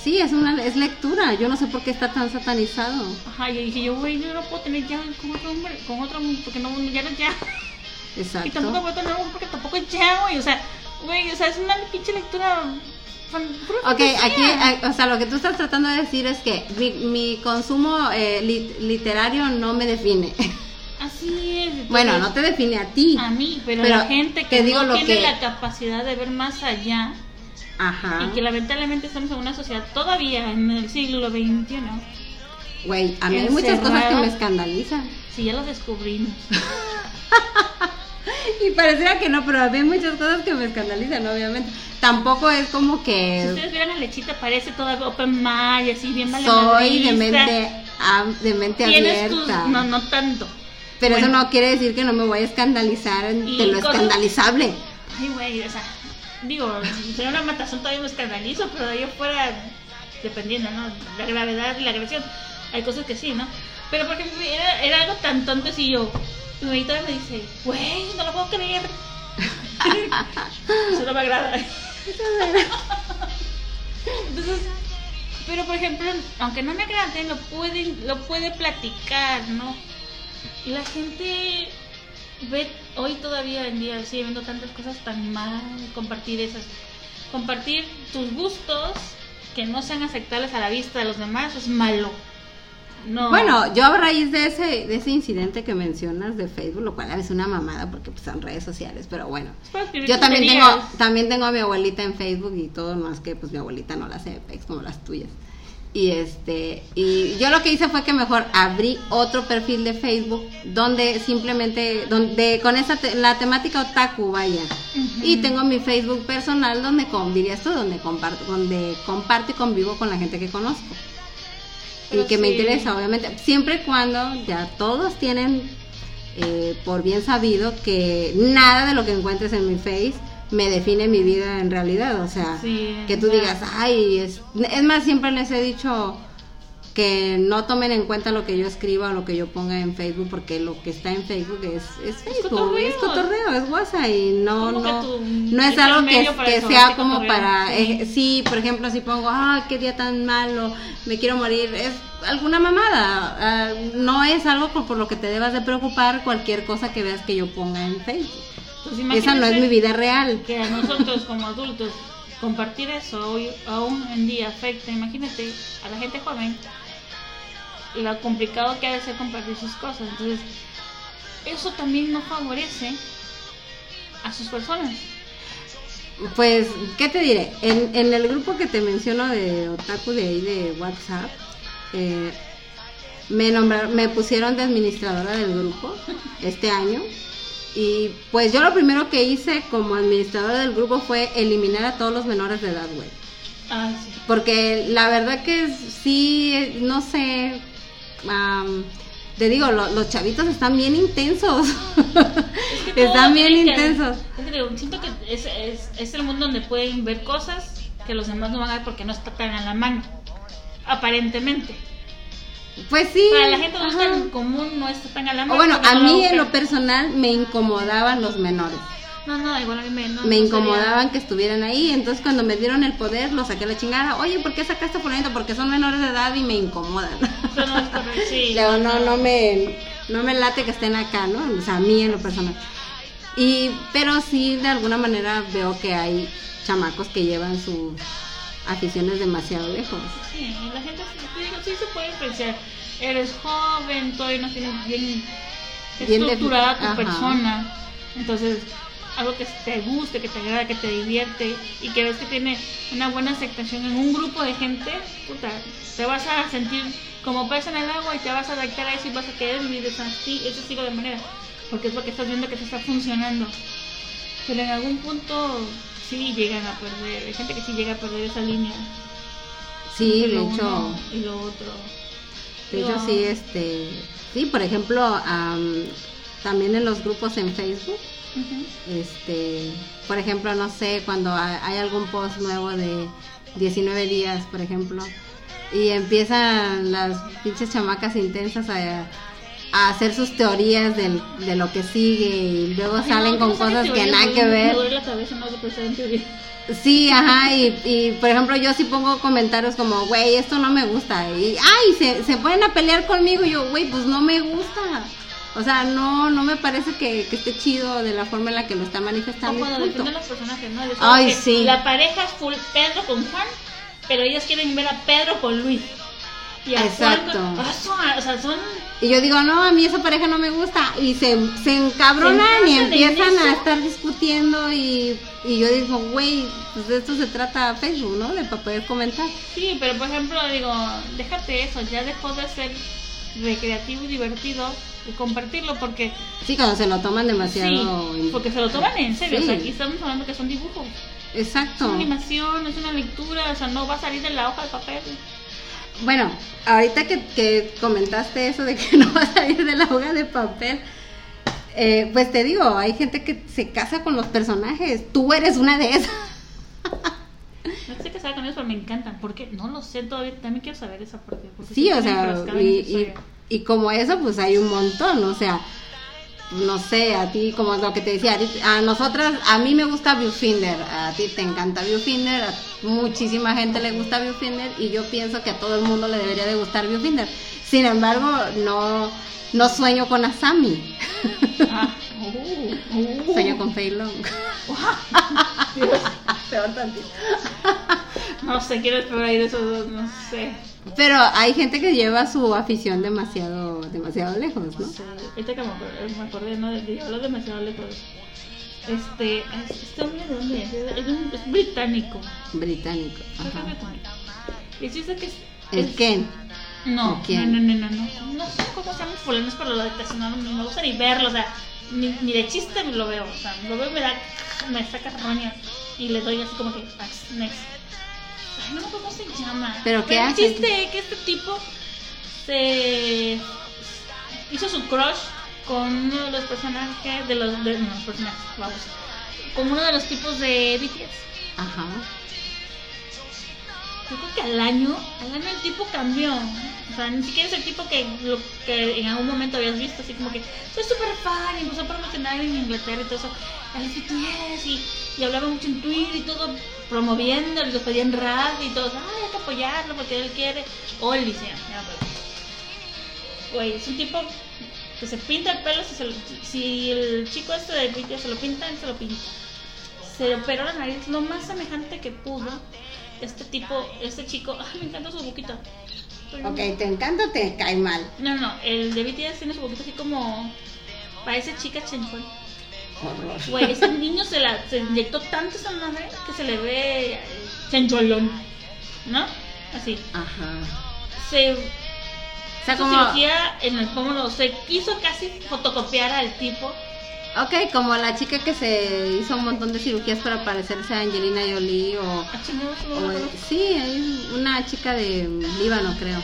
Sí, es una es lectura. Yo no sé por qué está tan satanizado. Ajá, y dije yo, güey, yo no puedo tener ya con otro hombre, con otro, porque no, ya no es ya. Y tampoco Exacto. voy a tener un porque tampoco es ya, güey. O sea, güey, o sea, es una pinche lectura. Ok, aquí, o sea, lo que tú estás tratando de decir es que mi, mi consumo eh, lit- literario no me define. Así es. entonces, bueno, no te define a ti. A mí, pero, Pero la gente que te digo no lo tiene que- la capacidad de ver más allá Ajá. y que lamentablemente estamos en una sociedad todavía en el siglo XXI. Güey, a mí hay muchas cosas que me escandalizan. Sí, ya lo descubrimos. Y pareciera que no, pero a mí hay muchas cosas que me escandalizan, obviamente. Tampoco es como Si que ustedes vieran a Lechita, parece toda open mind, así bien soy de mente, am- de mente tus... abierta. No, no tanto. pero bueno. eso no quiere decir que no me voy a escandalizar de lo cosas- escandalizable. Ay, güey, o sea, digo, si una matazón todavía me escandalizo, pero de ahí afuera, dependiendo, ¿no? La gravedad y la agresión, hay cosas que sí, ¿no? Pero porque era, era algo tan tonto así yo, mi todavía me dice, güey, no lo puedo creer. Eso no me agrada. Entonces, pero por ejemplo, aunque no me agrade, lo puede, lo puede platicar, ¿no? Y la gente ve hoy todavía en día sigue viendo tantas cosas tan mal, compartir esas, compartir tus gustos que no sean aceptables a la vista de los demás es malo. No. Bueno, yo a raíz de ese, de ese incidente que mencionas de Facebook, lo cual es una mamada porque pues, son redes sociales, pero bueno. Yo también tengo, también tengo a mi abuelita en Facebook y todo, más que pues mi abuelita no la hace de pex como las tuyas. Y este, y yo lo que hice fue que mejor abrí otro perfil de Facebook donde simplemente, donde con esa te- la temática otaku vaya. Y tengo mi Facebook personal donde con, dirías tú, donde comparto, donde comparto y convivo con la gente que conozco. Y que me interesa, obviamente, siempre y cuando ya todos tienen eh, por bien sabido que nada de lo que encuentres en mi face me define mi vida en realidad, o sea, Sí, que tú digas, ay, es, es más, siempre les he dicho que no tomen en cuenta lo que yo escriba o lo que yo ponga en Facebook, porque lo que está en Facebook es, es Facebook, cotorreo. es cotorreo, es WhatsApp y no, no, no es es algo que, sea como cotorreo, para, sí. eh, sí, por ejemplo, si pongo, ah, qué día tan malo, me quiero morir, es alguna mamada, ah, no es algo por, por lo que te debas de preocupar cualquier cosa que veas que yo ponga en Facebook. Pues Esa no es mi vida real. Que a nosotros como adultos compartir eso hoy aún en día afecta, imagínate, a la gente joven lo complicado que ha de ser compartir sus cosas. Entonces, eso también no favorece a sus personas. Pues, ¿qué te diré? En, en el grupo que te menciono de Otaku de ahí de WhatsApp, eh, me nombraron, me pusieron de administradora del grupo este año. Y pues yo lo primero que hice como administradora del grupo fue eliminar a todos los menores de edad, güey. Ah, sí. Porque la verdad que sí, no sé, te digo, lo- los chavitos están bien intensos. Es que todo están bien que- intensos. es que siento que es, es, es el mundo donde pueden ver cosas que los demás no van a ver porque no está tan a la mano. Aparentemente. Pues sí. Para la gente no es tan común, no está tan a la O mano. bueno, porque a mí en lo personal me incomodaban los menores. No, no, igual a mí me. No, me no incomodaban que estuvieran ahí. Entonces cuando me dieron el poder, lo saqué a la chingada. Oye, ¿por qué sacaste fulanito? Porque son menores de edad y me incomodan. no es sí. No, no me, no me late que estén acá, ¿no? O sea, a mí en lo personal. Y, pero sí, de alguna manera veo que hay chamacos que llevan sus aficiones demasiado lejos. Sí, la gente sí, se puede influenciar. Eres joven, todavía no tienes bien, Bien estructurada tu ajá. persona. Entonces, algo que te guste, que te agrada, que te divierte y que ves que tiene una buena aceptación en un grupo de gente, puta, te vas a sentir como pez en el agua y te vas a adaptar a eso y vas a querer vivir esa, esti- ese estilo de manera. Porque es lo que estás viendo que te está funcionando. Pero en algún punto sí llegan a perder. Hay gente que sí llega a perder esa línea. Sí, de lo hecho, y lo otro. de hecho sí, este, sí, por ejemplo, am, también en los grupos en Facebook, este, por ejemplo, no sé, cuando ha- hay algún post nuevo de 19 días, por ejemplo, y empiezan las pinches chamacas intensas a, a hacer sus teorías del, de lo que sigue y luego Ay, salen no, con cosas que nada que ver. Me la cabeza, en teoría. Sí, ajá, y, y por ejemplo yo sí pongo comentarios como, güey, esto no me gusta. Y, ay, se, se ponen a pelear conmigo y yo, güey, pues no me gusta. O sea, no, no me parece que, que esté chido de la forma en la que lo está O manifestando. y cuando defienden los personajes, ¿no? Ay, sí. La pareja es full Pedro con Juan, pero ellas quieren ver a Pedro con Luis. Y a Juan Exacto. con- son- o sea, son Y yo digo, no, a mí esa pareja no me gusta. Y se, se encabronan Se y empiezan a estar discutiendo. Y, y yo digo, güey, pues de esto se trata Facebook, ¿no? De para poder comentar. Sí, pero por ejemplo, digo, déjate eso, ya dejó de ser recreativo y divertido compartirlo porque Sí, cuando se lo toman demasiado. sí, porque se lo toman en serio, Sí. o sea, aquí estamos hablando que son dibujos, es Exacto. una animación, es una lectura, o sea, no va a salir de la hoja de papel. Bueno, ahorita que, que comentaste eso de que no va a salir de la hoja de papel, eh, pues te digo, hay gente que se casa con los personajes. Tú eres una de esas. No sé qué sabe con eso, pero me encantan, porque no lo sé todavía, también quiero saber esa parte. porque Sí, o sea, y, y. y como eso, pues hay un montón, o sea, no sé, a ti, como lo que te decía, a, ti- a nosotras, a mí me gusta Viewfinder, a ti te encanta Viewfinder, a muchísima gente le gusta Viewfinder y yo pienso que a todo el mundo le debería de gustar Viewfinder. Sin embargo, no, no sueño con Asami, Ah, uh, sueño con Fei Long. Dios, Peor tantito. No sé, quiero explorar esos dos, no sé. Pero hay gente que lleva su afición demasiado, demasiado lejos, ¿no? Sé. Ahorita que me acordé, ¿no? de, demasiado lejos. Este, es- este hombre de dónde es? Es, un- es británico. Británico. Es Ajá. sí sé que es. ¿El es- Ken? No, no, no, no, no, no. No sé cómo se llaman fulanos, pero lo detesto, no, no me gusta ni verlo, o sea, ni, ni de chiste lo veo, o sea, lo veo y me da, me saca roña y le doy así como que, next. Ay, no me acuerdo cómo se llama. ¿Pero qué el hace? chiste es que este tipo se hizo su crush con uno de los personajes, de los, de, no, los personajes, vamos, con uno de los tipos de BTS. Ajá. Yo creo que al año, al año el tipo cambió. O sea, ni siquiera es el tipo que, en algún momento habías visto, así como que soy súper fan y empezó a promocionar en Inglaterra y todo eso, y, hablaba mucho en Twitter y todo promoviendo, y los pedían rap y todos, ay, hay que apoyarlo porque él quiere. Oli se llama. Güey, es un tipo que se pinta el pelo, si, se lo- si el chico este de BTS se lo pinta, él se lo pinta. Se operó la nariz lo más semejante que pudo este tipo, este chico, ay, me encanta su boquita. Ok, ¿te encanta o te cae mal? No, no, el de BTS tiene su boquita así como. Parece chica. Horror. Güey, ese niño se, la, se inyectó tanto esa madre que se le ve chencholón. ¿No? Así. Ajá. Se O sea, hizo como, cirugía en el pómulo. Se quiso casi fotocopiar al tipo. Ok, como la chica que se hizo un montón de cirugías para parecerse a Angelina Jolie o, Ah, o- sí, hay una chica de Líbano, creo.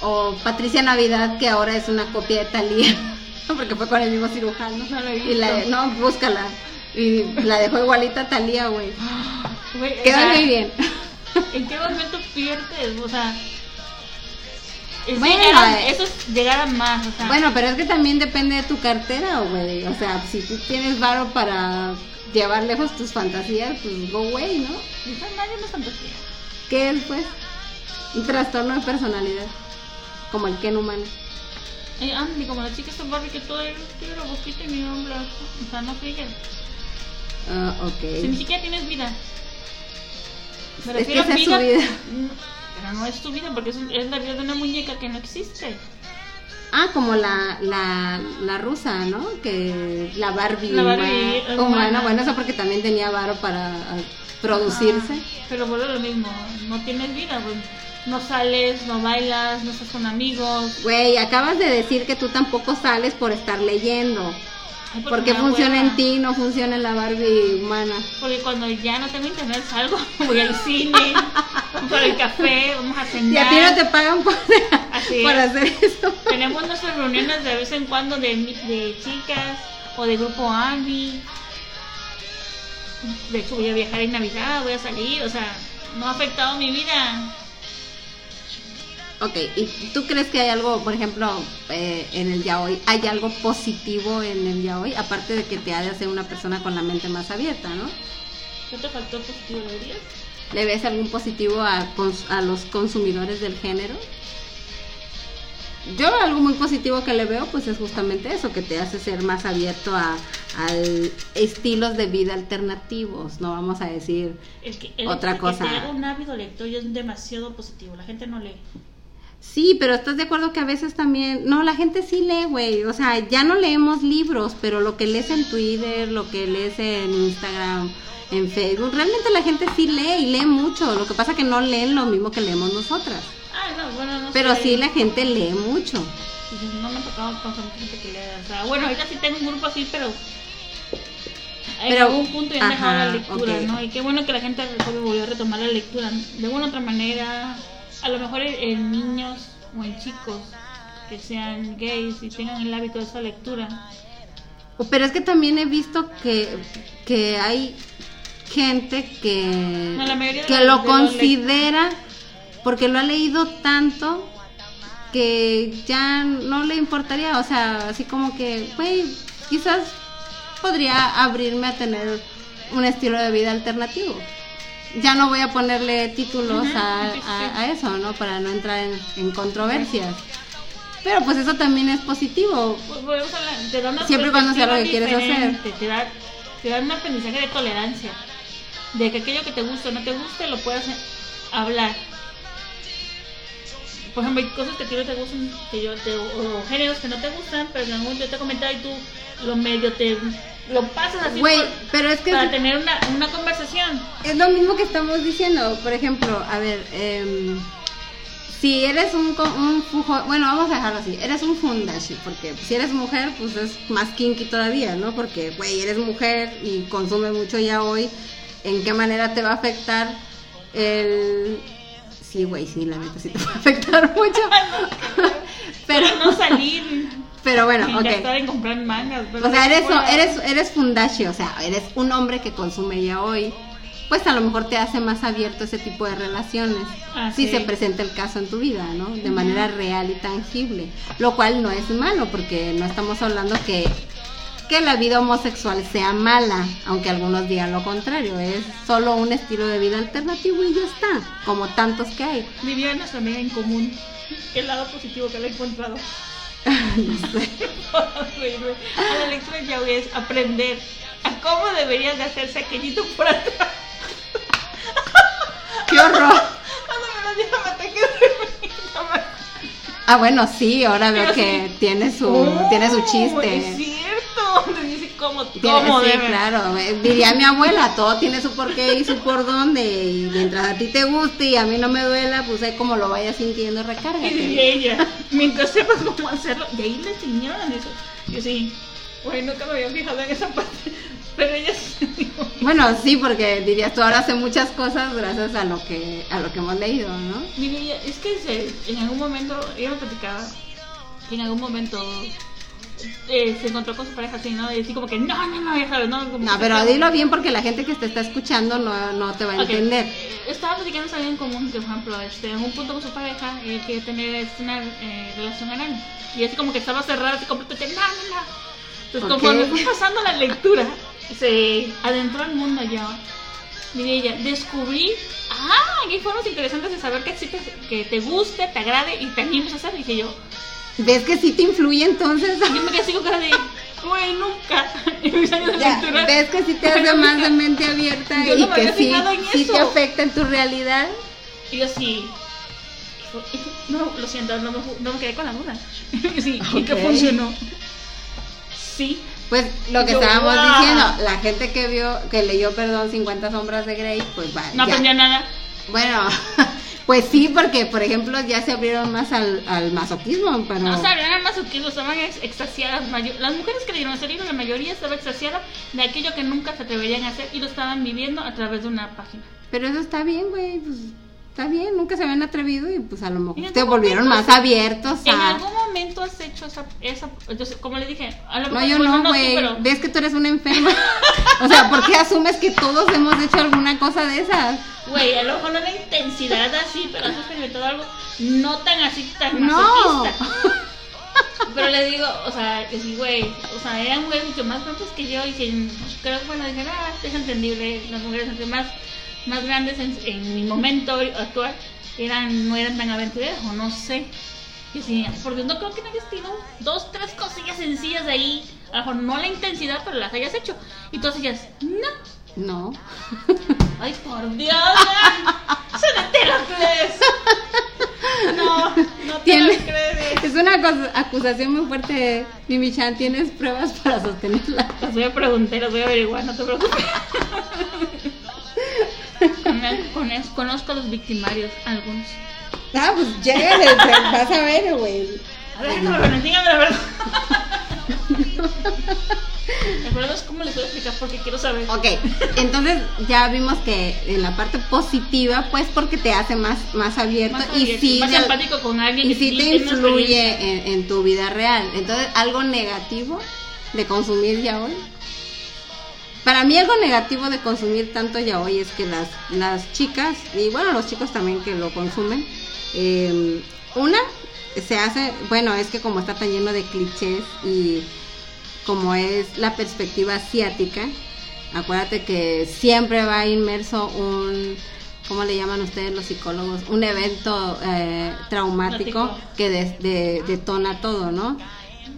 O Patricia Navidad, que ahora es una copia de Thalía, porque fue con el mismo cirujano. No lo he Y la, no, búscala. Y la dejó igualita a Thalía, güey. Sea, muy bien. ¿En qué momento pierdes? O sea. Es Bueno, llegar a- eh. eso es llegar a más. O sea, Bueno, pero es que también depende de tu cartera, güey. O sea, si tú tienes varo para llevar lejos tus fantasías, pues go away, ¿no? nadie es fantasía. ¿Qué es, pues? Un trastorno de personalidad. Como el Ken humano. Eh, Andy, como la chica esta Barbie que todo el tiene la boquita y mi nombre. O sea, no fijas. Ah, Si ni ok. siquiera tienes vida. Me Es que a esa es su vida. Pero no es tu vida porque es, es la vida de una muñeca que no existe. Ah, como la, la, la rusa, ¿no? Que la Barbie, La Barbie huma- humana. humana. Bueno, eso porque también tenía varo para ah, producirse. Ah, pero vuelve lo mismo. No tienes vida, güey. No sales, no bailas, no estás con amigos. Güey, acabas de decir que tú tampoco sales por estar leyendo. Ay, ¿Por qué me da funciona en ti y no funciona en la Barbie humana? Porque cuando ya no tengo internet salgo, voy al cine, por el café, vamos a Y cenar. a ti no te pagan por, Así por hacer eso. Tenemos nuestras reuniones de vez en cuando de, de chicas o de grupo Andy. De hecho voy a viajar en Navidad, voy a salir, o sea, no ha afectado mi vida. Ok, ¿y tú crees que hay algo, por ejemplo, eh, en el yaoi, hay algo positivo en el yaoi? Aparte de que te ha de hacer una persona con la mente más abierta, ¿no? ¿Qué te faltó positivo, lo dirías? ¿Le ves algún positivo a, los consumidores del género? Yo algo muy positivo que le veo pues es justamente eso, que te hace ser más abierto a, a estilos de vida alternativos, no vamos a decir El que, el Otra cosa. Que te haga un hábito lector ya es demasiado positivo, la gente no lee. Sí, pero ¿estás de acuerdo que a veces también... No, la gente sí lee, güey. O sea, ya no leemos libros, pero lo que lees en Twitter, lo que lees en Instagram, en Facebook, realmente la gente sí lee y lee mucho. Lo que pasa que no leen lo mismo que leemos nosotras. Ah, no, bueno, no Pero sé. sí la gente lee mucho. No me ha tocado con gente que lea. O sea, bueno, ahorita sí tengo un grupo así, pero. En algún punto ya han dejado la lectura. ¿no? Y qué bueno que la gente volvió a retomar la lectura. De una u otra manera, a lo mejor en, niños o en chicos que sean gays y tengan el hábito de esa lectura. Pero es que también he visto que, que hay gente que, No, que lo considera porque lo ha leído tanto que ya no le importaría, o sea, así como que, güey, quizás podría abrirme a tener un estilo de vida alternativo. Ya no voy a ponerle títulos a, sí, sí. a- a eso, ¿no? Para no entrar en, en controversias. Pero pues eso también es positivo. Pues te da una Siempre cuando sea lo que quieres hacer. Te da, te da un aprendizaje de tolerancia. De que aquello que te gusta o no te guste lo puedas hablar. Por ejemplo, hay cosas que a ti no te gustan, que yo te, o, o géneros que no te gustan, pero en algún momento yo te he comentado y tú lo medio te lo pasas así Güey, por- pero es que para tener una, una conversación. es lo mismo que estamos diciendo. Por ejemplo, a ver, em, si eres un, un fujo, bueno, vamos a dejarlo así, eres un fundashi, porque si eres mujer, pues es más kinky todavía, ¿no? Porque, güey, eres mujer y consumes mucho ya hoy, ¿en qué manera te va a afectar el... Sí, güey, sí, la neta sí te va a afectar mucho. pero, Pero no salir pero bueno, sin ok. gastar en comprar mangas. pero O sea, eres, bueno, eres, eres fundashi, o sea, eres un hombre que consume ya hoy. Pues a lo mejor te hace más abierto ese tipo de relaciones. Ah, si sí. se presenta el caso en tu vida, ¿no? De manera real y tangible. Lo cual no es malo, porque no estamos hablando que, que la vida homosexual sea mala, aunque algunos digan lo contrario. Es solo un estilo de vida alternativo y ya está, como tantos que hay. Vivía nuestra amiga en común. El lado positivo que le he encontrado. No sé. a la lectura ya es aprender a cómo deberías de hacerse aquellito por atrás. ¡Qué horror! Ah, bueno, sí, ahora veo Pero que sí. tiene su, Oh, tiene su chiste. Me dice cómo, cómo sí, claro. Diría mi abuela, todo tiene su porqué y su por dónde. Y mientras a ti te guste y a mí no me duela, pues ahí como lo vayas sintiendo, Y recárgate. diría ella, mientras sepas cómo hacerlo, y ahí le enseñaron eso. Yo sí, bueno, nunca me había fijado en esa parte, pero ella sí Bueno, sí, porque dirías tú ahora sé muchas cosas gracias a lo que a lo que hemos leído, ¿no? mire, es que en algún momento, ella me platicaba en algún momento eh, se encontró con su pareja así, ¿no? Y así como que, no, no, no, ya sabes, ¿no? Como No, que- pero dilo bien porque la gente que te está escuchando no, no te va a entender. eh, Estaba platicando alguien en común que, por ejemplo, este, en un punto con su pareja, él quería tener este, una eh, relación anal. Y así como que estaba cerrada, así completamente, no, no, no. Entonces, Ok. conforme fue pasando la lectura, se adentró al mundo ya. Mire ella, descubrí, ah, hay formas interesantes de saber que existe, que te guste, te agrade y te animes a hacer. Dije yo, ¿Ves que sí te influye entonces? yo me quedé así con cara de, güey, nunca. Ya. ¿Ves que sí te hace más de mente abierta Yo y no me que sí, sí te afecta en tu realidad? Y yo así. No, lo siento, no me, no me quedé con la duda. Sí, y que funcionó. Sí. Pues lo que Yo, estábamos ¡guau! diciendo, la gente que vio, que leyó, perdón, 50 sombras de Grey, pues va. No ya. aprendía nada. Bueno, pues sí, porque por ejemplo ya se abrieron más al, al masoquismo, pero... No sabían nada más que estaban ex- extasiadas. Las mujeres que leyeron ese libro, la mayoría estaba extasiada de aquello que nunca se atreverían a hacer y lo estaban viviendo a través de una página. Pero eso está bien, güey, pues está bien, nunca se habían atrevido y pues a lo mejor te volvieron momento más abiertos ¿En algún momento has hecho esa, esa entonces, como le dije, a lo No, mejor- yo bueno, no, güey. pero- Ves que tú eres una enferma. o sea, ¿por qué asumes que todos hemos hecho alguna cosa de esas? Güey, a lo mejor no la intensidad así, pero has experimentado algo no tan así, tan No. Pero le digo, o sea, que sí, güey, o sea, eran mujeres mucho más grandes que yo y que creo que, bueno, dije, ah, es entendible, las mujeres entre más, más grandes en, en mi momento actual eran, no eran tan aventureras, o no sé. Y sí, porque no creo que no hayas tenido dos, tres cosillas sencillas de ahí, a lo mejor no la intensidad, pero las hayas hecho. Y todas ellas, no, No. Ay, por Dios, ya. se no. No, no te lo crees. Es una acusación muy fuerte, Mimi Chan. ¿Tienes pruebas para sostenerla? Las voy a preguntar, las voy a averiguar, no te preocupes. Conozco a los victimarios, algunos. Ah, pues llégale, vas a ver, güey. A ver, no, bueno, dígame la verdad. El problema es cómo les voy a explicar porque quiero saber. Ok, entonces ya vimos que en la parte positiva, pues porque te hace más, más abierto Más y sí, más empático con alguien y sí te influye en tu vida real. Entonces, algo negativo de consumir ya hoy. Para mí algo negativo de consumir tanto ya hoy es que las, las chicas, y bueno, los chicos también que lo consumen, eh, una, se hace, bueno, es que como está tan lleno de clichés y como es la perspectiva asiática, acuérdate que siempre va inmerso un, ¿cómo le llaman ustedes los psicólogos? Un evento eh, traumático que des- de- detona todo, ¿no?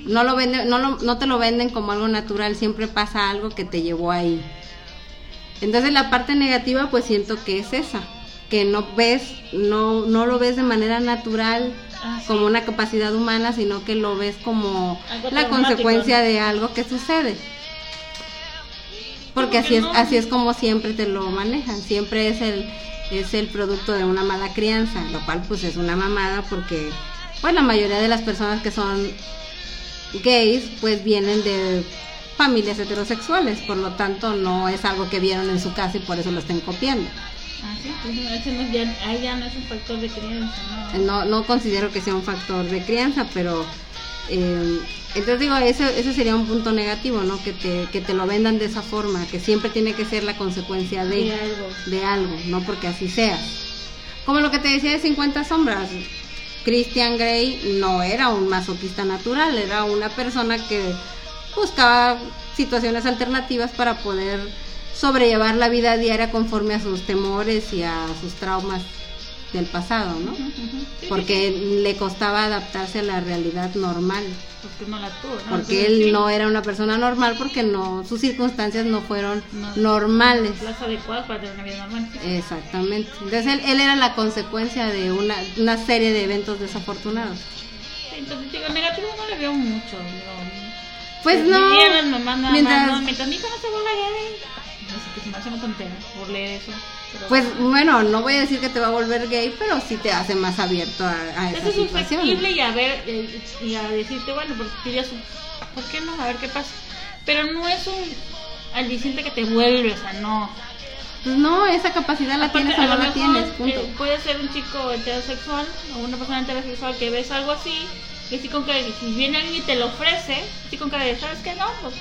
No, lo venden, no, lo- no te lo venden como algo natural, siempre pasa algo que te llevó ahí. Entonces la parte negativa pues siento que es esa, que no ves, no, no lo ves de manera natural Ah, sí. como una capacidad humana, sino que lo ves como Algo la consecuencia ¿no? de algo que sucede. Porque así es, no. así es como siempre te lo manejan, siempre es el es el producto de una mala crianza, lo cual pues es una mamada porque pues la mayoría de las personas que son gays pues vienen de familias heterosexuales, por lo tanto no es algo que vieron en su casa y por eso lo estén copiando. Ah, sí, pues, ese no, ya, ahí ya no es un factor de crianza, ¿no? No, no considero que sea un factor de crianza, pero eh, entonces digo, ese, ese sería un punto negativo, ¿no? Que te, que te lo vendan de esa forma, que siempre tiene que ser la consecuencia de, De algo. de algo, no porque así sea. Como lo que te decía de 50 sombras, Christian Grey no era un masoquista natural, era una persona que buscaba situaciones alternativas para poder sobrellevar la vida diaria conforme a sus temores y a sus traumas del pasado, ¿no? Ujú, ujú. Sí, sí, Porque le costaba adaptarse a la realidad normal, sí, porque no la tuvo, ¿no? porque Entonces, él sí, no era una persona normal porque no sus circunstancias no fueron No. normales. Las adecuadas para tener una vida normal. Exactamente. Entonces él, él era la consecuencia de una, una serie de eventos desafortunados. Entonces, digo, negativo no le veo mucho. Pues no. nomás, nada Mientras- no, mientras mi hijo no se vuelva gay. No sé, que se me hace una tontera por leer eso. Pues bueno, no voy a decir que te va a volver gay, pero sí te hace más abierto a, a eso esa es situación. susceptible y a ver, eh, y a decirte, bueno, porque dirías, ¿por qué no? A ver qué pasa. Pero no es un aliciente que te vuelves a no. Pues no, esa capacidad la Aparte, tienes o no la mejor, tienes, punto. eh, puede ser un chico heterosexual o una persona heterosexual que ves algo así y así con que si viene alguien y te lo ofrece, así con cara de, ¿sabes qué? No, pues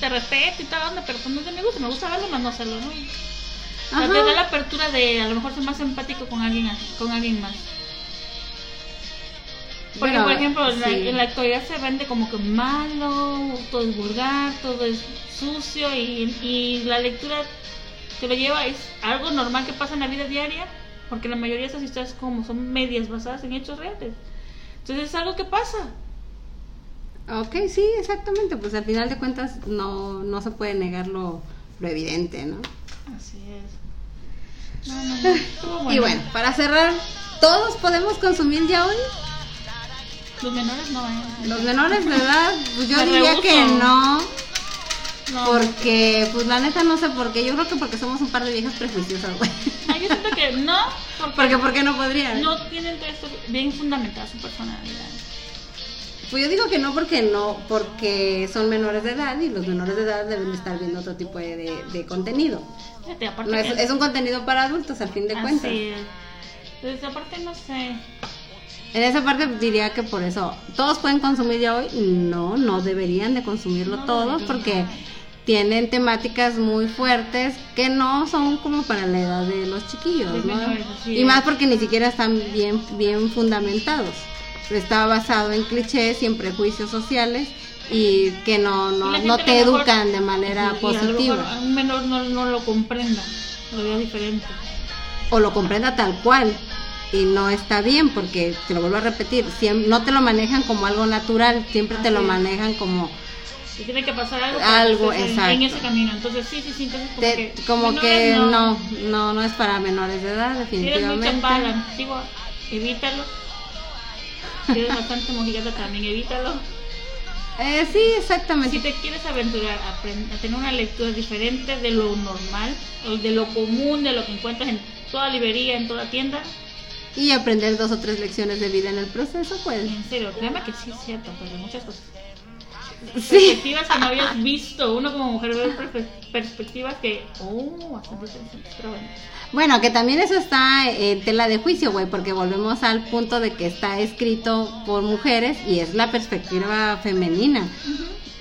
te respeto y tal onda, pero pues no es de mi gusto, me gusta verlo más no hacerlo, ¿no? O sea, te da la apertura de a lo mejor ser más empático con alguien, con alguien más. Porque, Bueno, por ejemplo, en la, en la actualidad se vende como que malo, todo es vulgar, todo es sucio y, y la lectura te lo lleva, es algo normal que pasa en la vida diaria, porque la mayoría de esas historias como son medias basadas en hechos reales. Entonces es algo que pasa. Ok, sí, exactamente. Pues al final de cuentas no, no se puede negar lo, lo evidente, ¿no? Así es. No, no, no. Estuvo Y bueno, para cerrar, ¿todos podemos consumir ya hoy? Los menores no, ¿eh? Los menores de edad, pues yo Me diría que no, No. porque pues la neta no sé por qué. Yo creo que porque somos un par de viejas prejuiciosas, güey. Yo siento que no, porque Porque ¿por qué no podrían? no tienen todo esto bien fundamentada su personalidad. Pues yo digo que no porque no, porque son menores de edad y los menores de edad deben de estar viendo otro tipo de, de- de contenido. Fíjate, aparte No es, que- es un contenido para adultos al fin de así cuentas. es. Entonces, aparte no sé. En esa parte diría que por eso, ¿todos pueden consumir ya hoy? No, no deberían de consumirlo No todos porque tienen temáticas muy fuertes que no son como para la edad de los chiquillos, De ¿no? menores, así Y más porque ni siquiera están bien, bien fundamentados. Está basado en clichés y en prejuicios sociales y que no, no, no te mejor- educan de manera y positiva. un menor no, no lo comprenda, lo vea diferente. o lo comprenda tal cual y no está bien porque te lo vuelvo a repetir siem- no te lo manejan como algo natural siempre te lo es. manejan como Si tiene que pasar algo, en- exacto. En, ese camino. Entonces, sí, sí, sí. Entonces, como te- que, como que no. no no es para menores de edad Si eres muy definitivamente chapada a la antigua, evítalo. Si eres bastante mojigata, también evítalo. Eh, sí exactamente Si te quieres aventurar a, a tener una lectura diferente de lo normal, o de lo común, de lo que encuentras en toda librería, en toda tienda, y aprender dos o tres lecciones de vida en el proceso pues en serio, créeme que sí es cierto, pero de muchas cosas. Sí Perspectivas que no habías visto. Uno como mujer ve perspectivas que, oh, pero bueno. bueno que también eso está en tela de juicio güey porque volvemos al punto de que está escrito por mujeres y es la perspectiva femenina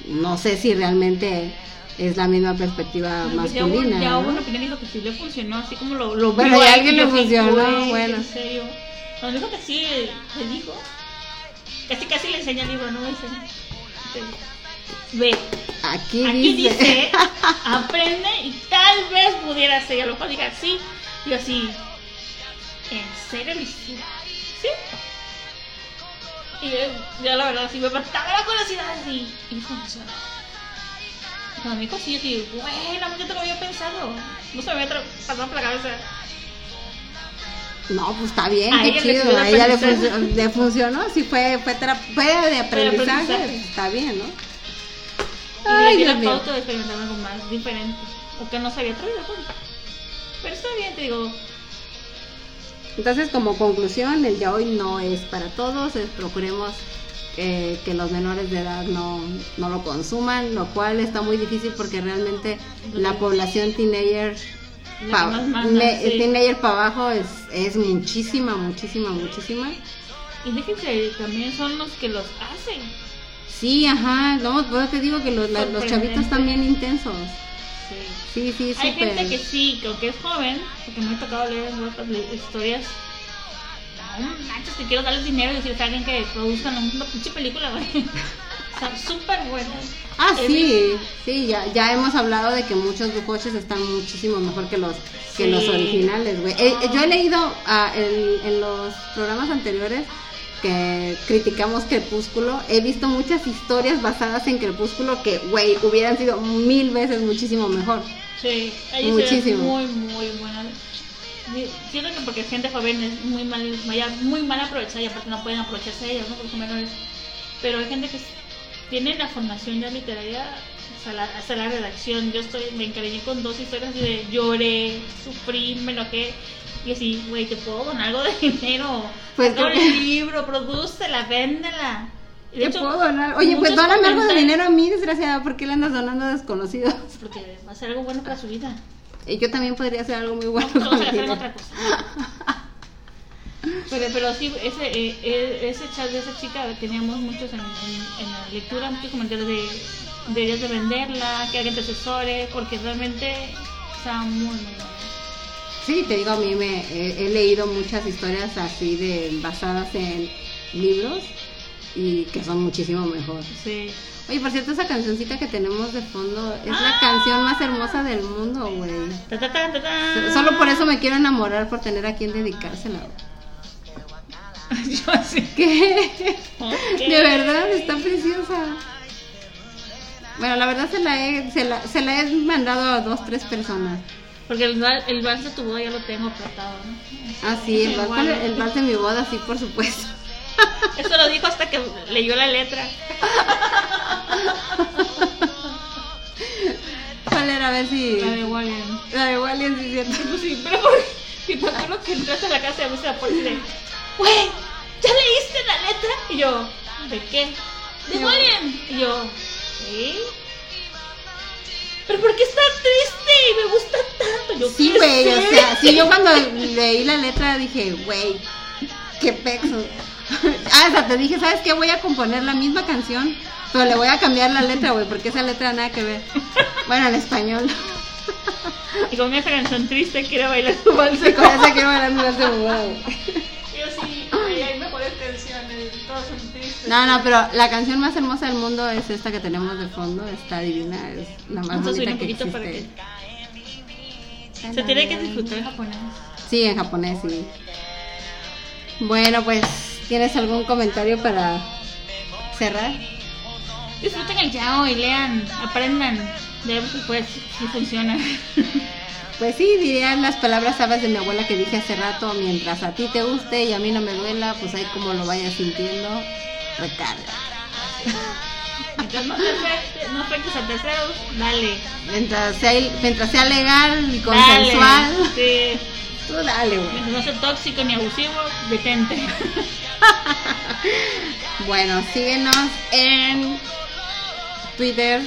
no sé si realmente es la misma perspectiva Pues ya masculina ya hubo una opinión dijo que sí le funcionó, así como lo, lo Bueno, vio y a ahí, alguien le funcionó, bueno. En serio. Cuando dijo que sí, le dijo. Casi casi le enseña el libro, ¿no? Dice, Ve, Aquí, aquí dice, dice, aprende y tal vez pudiera ser. Y a lo mejor diga sí. Y yo así, ¿en serio hiciste? Sí. Y yo, ya la verdad, sí me mataba la curiosidad y, y funcionó. Cuando me dijo sí, yo güey, la muchacha que había pensado. No se me había pasado por la cabeza. no, pues está bien, A qué le chido, a ella le, funcionó, le funcionó, sí fue, fue, fue de aprendizaje, aprendizaje. pues, está bien, ¿no? Y le la pauta de experimentar algo más diferente. O que no se había pues. Pero está bien, te digo. Entonces, como conclusión, el ya hoy no es para todos, es procuremos eh, que los menores de edad no, no lo consuman, lo cual está muy difícil porque realmente la población sí. teenager para abajo es, es muchísima, muchísima, muchísima. Y déjense, también son los que los hacen. Sí, ajá, no, pues te digo que los, la- los chavitos están bien intensos. Sí. Sí, sí, Hay gente que sí, que aunque es joven, porque me ha tocado leer en le- historias. No manches, que quiero darles dinero y decirles a alguien que produzcan una pinche película, güey. Están súper buenas. Ah, He sí, sí, ya, ya hemos hablado de que muchos coches están muchísimo mejor que los que Sí. los originales, güey. Eh, eh, yo he leído ah, en, en los programas anteriores que criticamos Crepúsculo, he visto muchas historias basadas en Crepúsculo que, güey, hubieran sido mil veces muchísimo mejor. Sí, se Muchísimo. muy, muy buenas. siento que porque gente joven es muy mal, muy mal aprovechada y aparte no pueden aprovecharse de ellos, ¿no? Porque menores. Pero hay gente que tiene la formación ya literaria hasta la, hasta la redacción. Yo estoy, me encariñé con dos historias de lloré, sufrí, me enojé. Y así, güey, te puedo donar algo de dinero. Pues el libro, prodúcela, véndela. De ¿Qué hecho, puedo donar? Oye, pues dóname algo de dinero a mí, desgraciada. ¿Por qué le andas donando a desconocidos? Porque va a ser algo bueno para su vida. Y yo también podría hacer algo muy bueno Vamos a en dinero. otra cosa. Pero, pero sí, ese, eh, eh, ese chat de esa chica teníamos muchos en, en- en la lectura, muchos comentarios de deberías de venderla, que alguien te asesore, porque realmente está muy, muy buena. Sí, te digo, a mí me he, he leído muchas historias así de basadas en libros y que son muchísimo mejor. Sí. Oye, por cierto, esa cancioncita que tenemos de fondo es la Ah. canción más hermosa del mundo, güey. Solo por eso me quiero enamorar, por tener a quien dedicársela. Yo así. ¿Qué? De verdad, está preciosa. Bueno, la verdad se la he, se la, se la he mandado a dos, tres personas. Porque el, el vals de tu boda ya lo tengo tratado, ¿no? Ah, sí, el vals, el vals de mi boda, sí, por supuesto. Eso lo dijo hasta que leyó la letra. ¿Cuál era? A ver si... La de Wallen. La de Wallian, sí, cierto. Pues sí, pero por y me acuerdo que entraste a la casa y abriste la puerta y de, güey, ¿ya leíste la letra? Y yo, ¿de qué? De Wallen. Y yo, ¿sí? ¿Pero por qué está triste? Y me gusta tanto. Yo, Sí, ¿qué güey, o sea, sí, yo cuando leí la letra dije, güey, qué pexo. Ah, o sea, te dije, ¿sabes qué? Voy a componer la misma canción, pero le voy a cambiar la letra, güey, porque esa letra nada que ver. Bueno, en español. Y con esa canción triste quiero bailar tu vals. Y con esa quiero bailar mi boda, güey. Yo sí, güey, hay mejores canciones, todas son tristes. No, no, pero la canción más hermosa del mundo es esta que tenemos de fondo, está divina, es la más Vamos a subir bonita un que poquito para que existe. Se tiene que disfrutar el japonés. Sí, en japonés, sí. Bueno, pues, ¿tienes algún comentario para cerrar? Disfruten el yao y lean, aprendan. Ves, pues, si funciona. Pues sí, dirían las palabras sabes de mi abuela que dije hace rato, mientras a ti te guste y a mí no me duela, pues ahí como lo vayas sintiendo, recarga. Mientras no, te afecte- no afectes a terceros, dale. Mientras sea, mientras sea legal y Dale. consensual, Sí. tú dale, güey. Mientras no sea tóxico ni abusivo, detente. Bueno, síguenos en Twitter,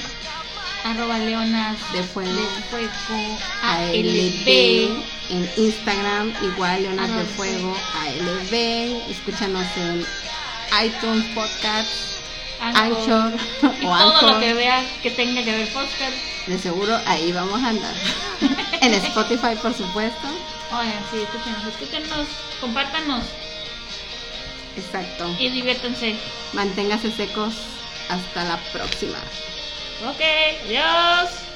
Arroba leonas De fuego. de fuego ALB, en Instagram, igual Leonas de. Fuego, ALB, escúchanos en iTunes Podcast, Anchor Y o todo lo que veas que tenga que ver podcast. De seguro ahí vamos a andar. en Spotify, por supuesto. Oigan, sí, escúchenos, escúchenos, compártanos Exacto. y diviértanse. Manténgase secos. Hasta la próxima. Ok, adiós.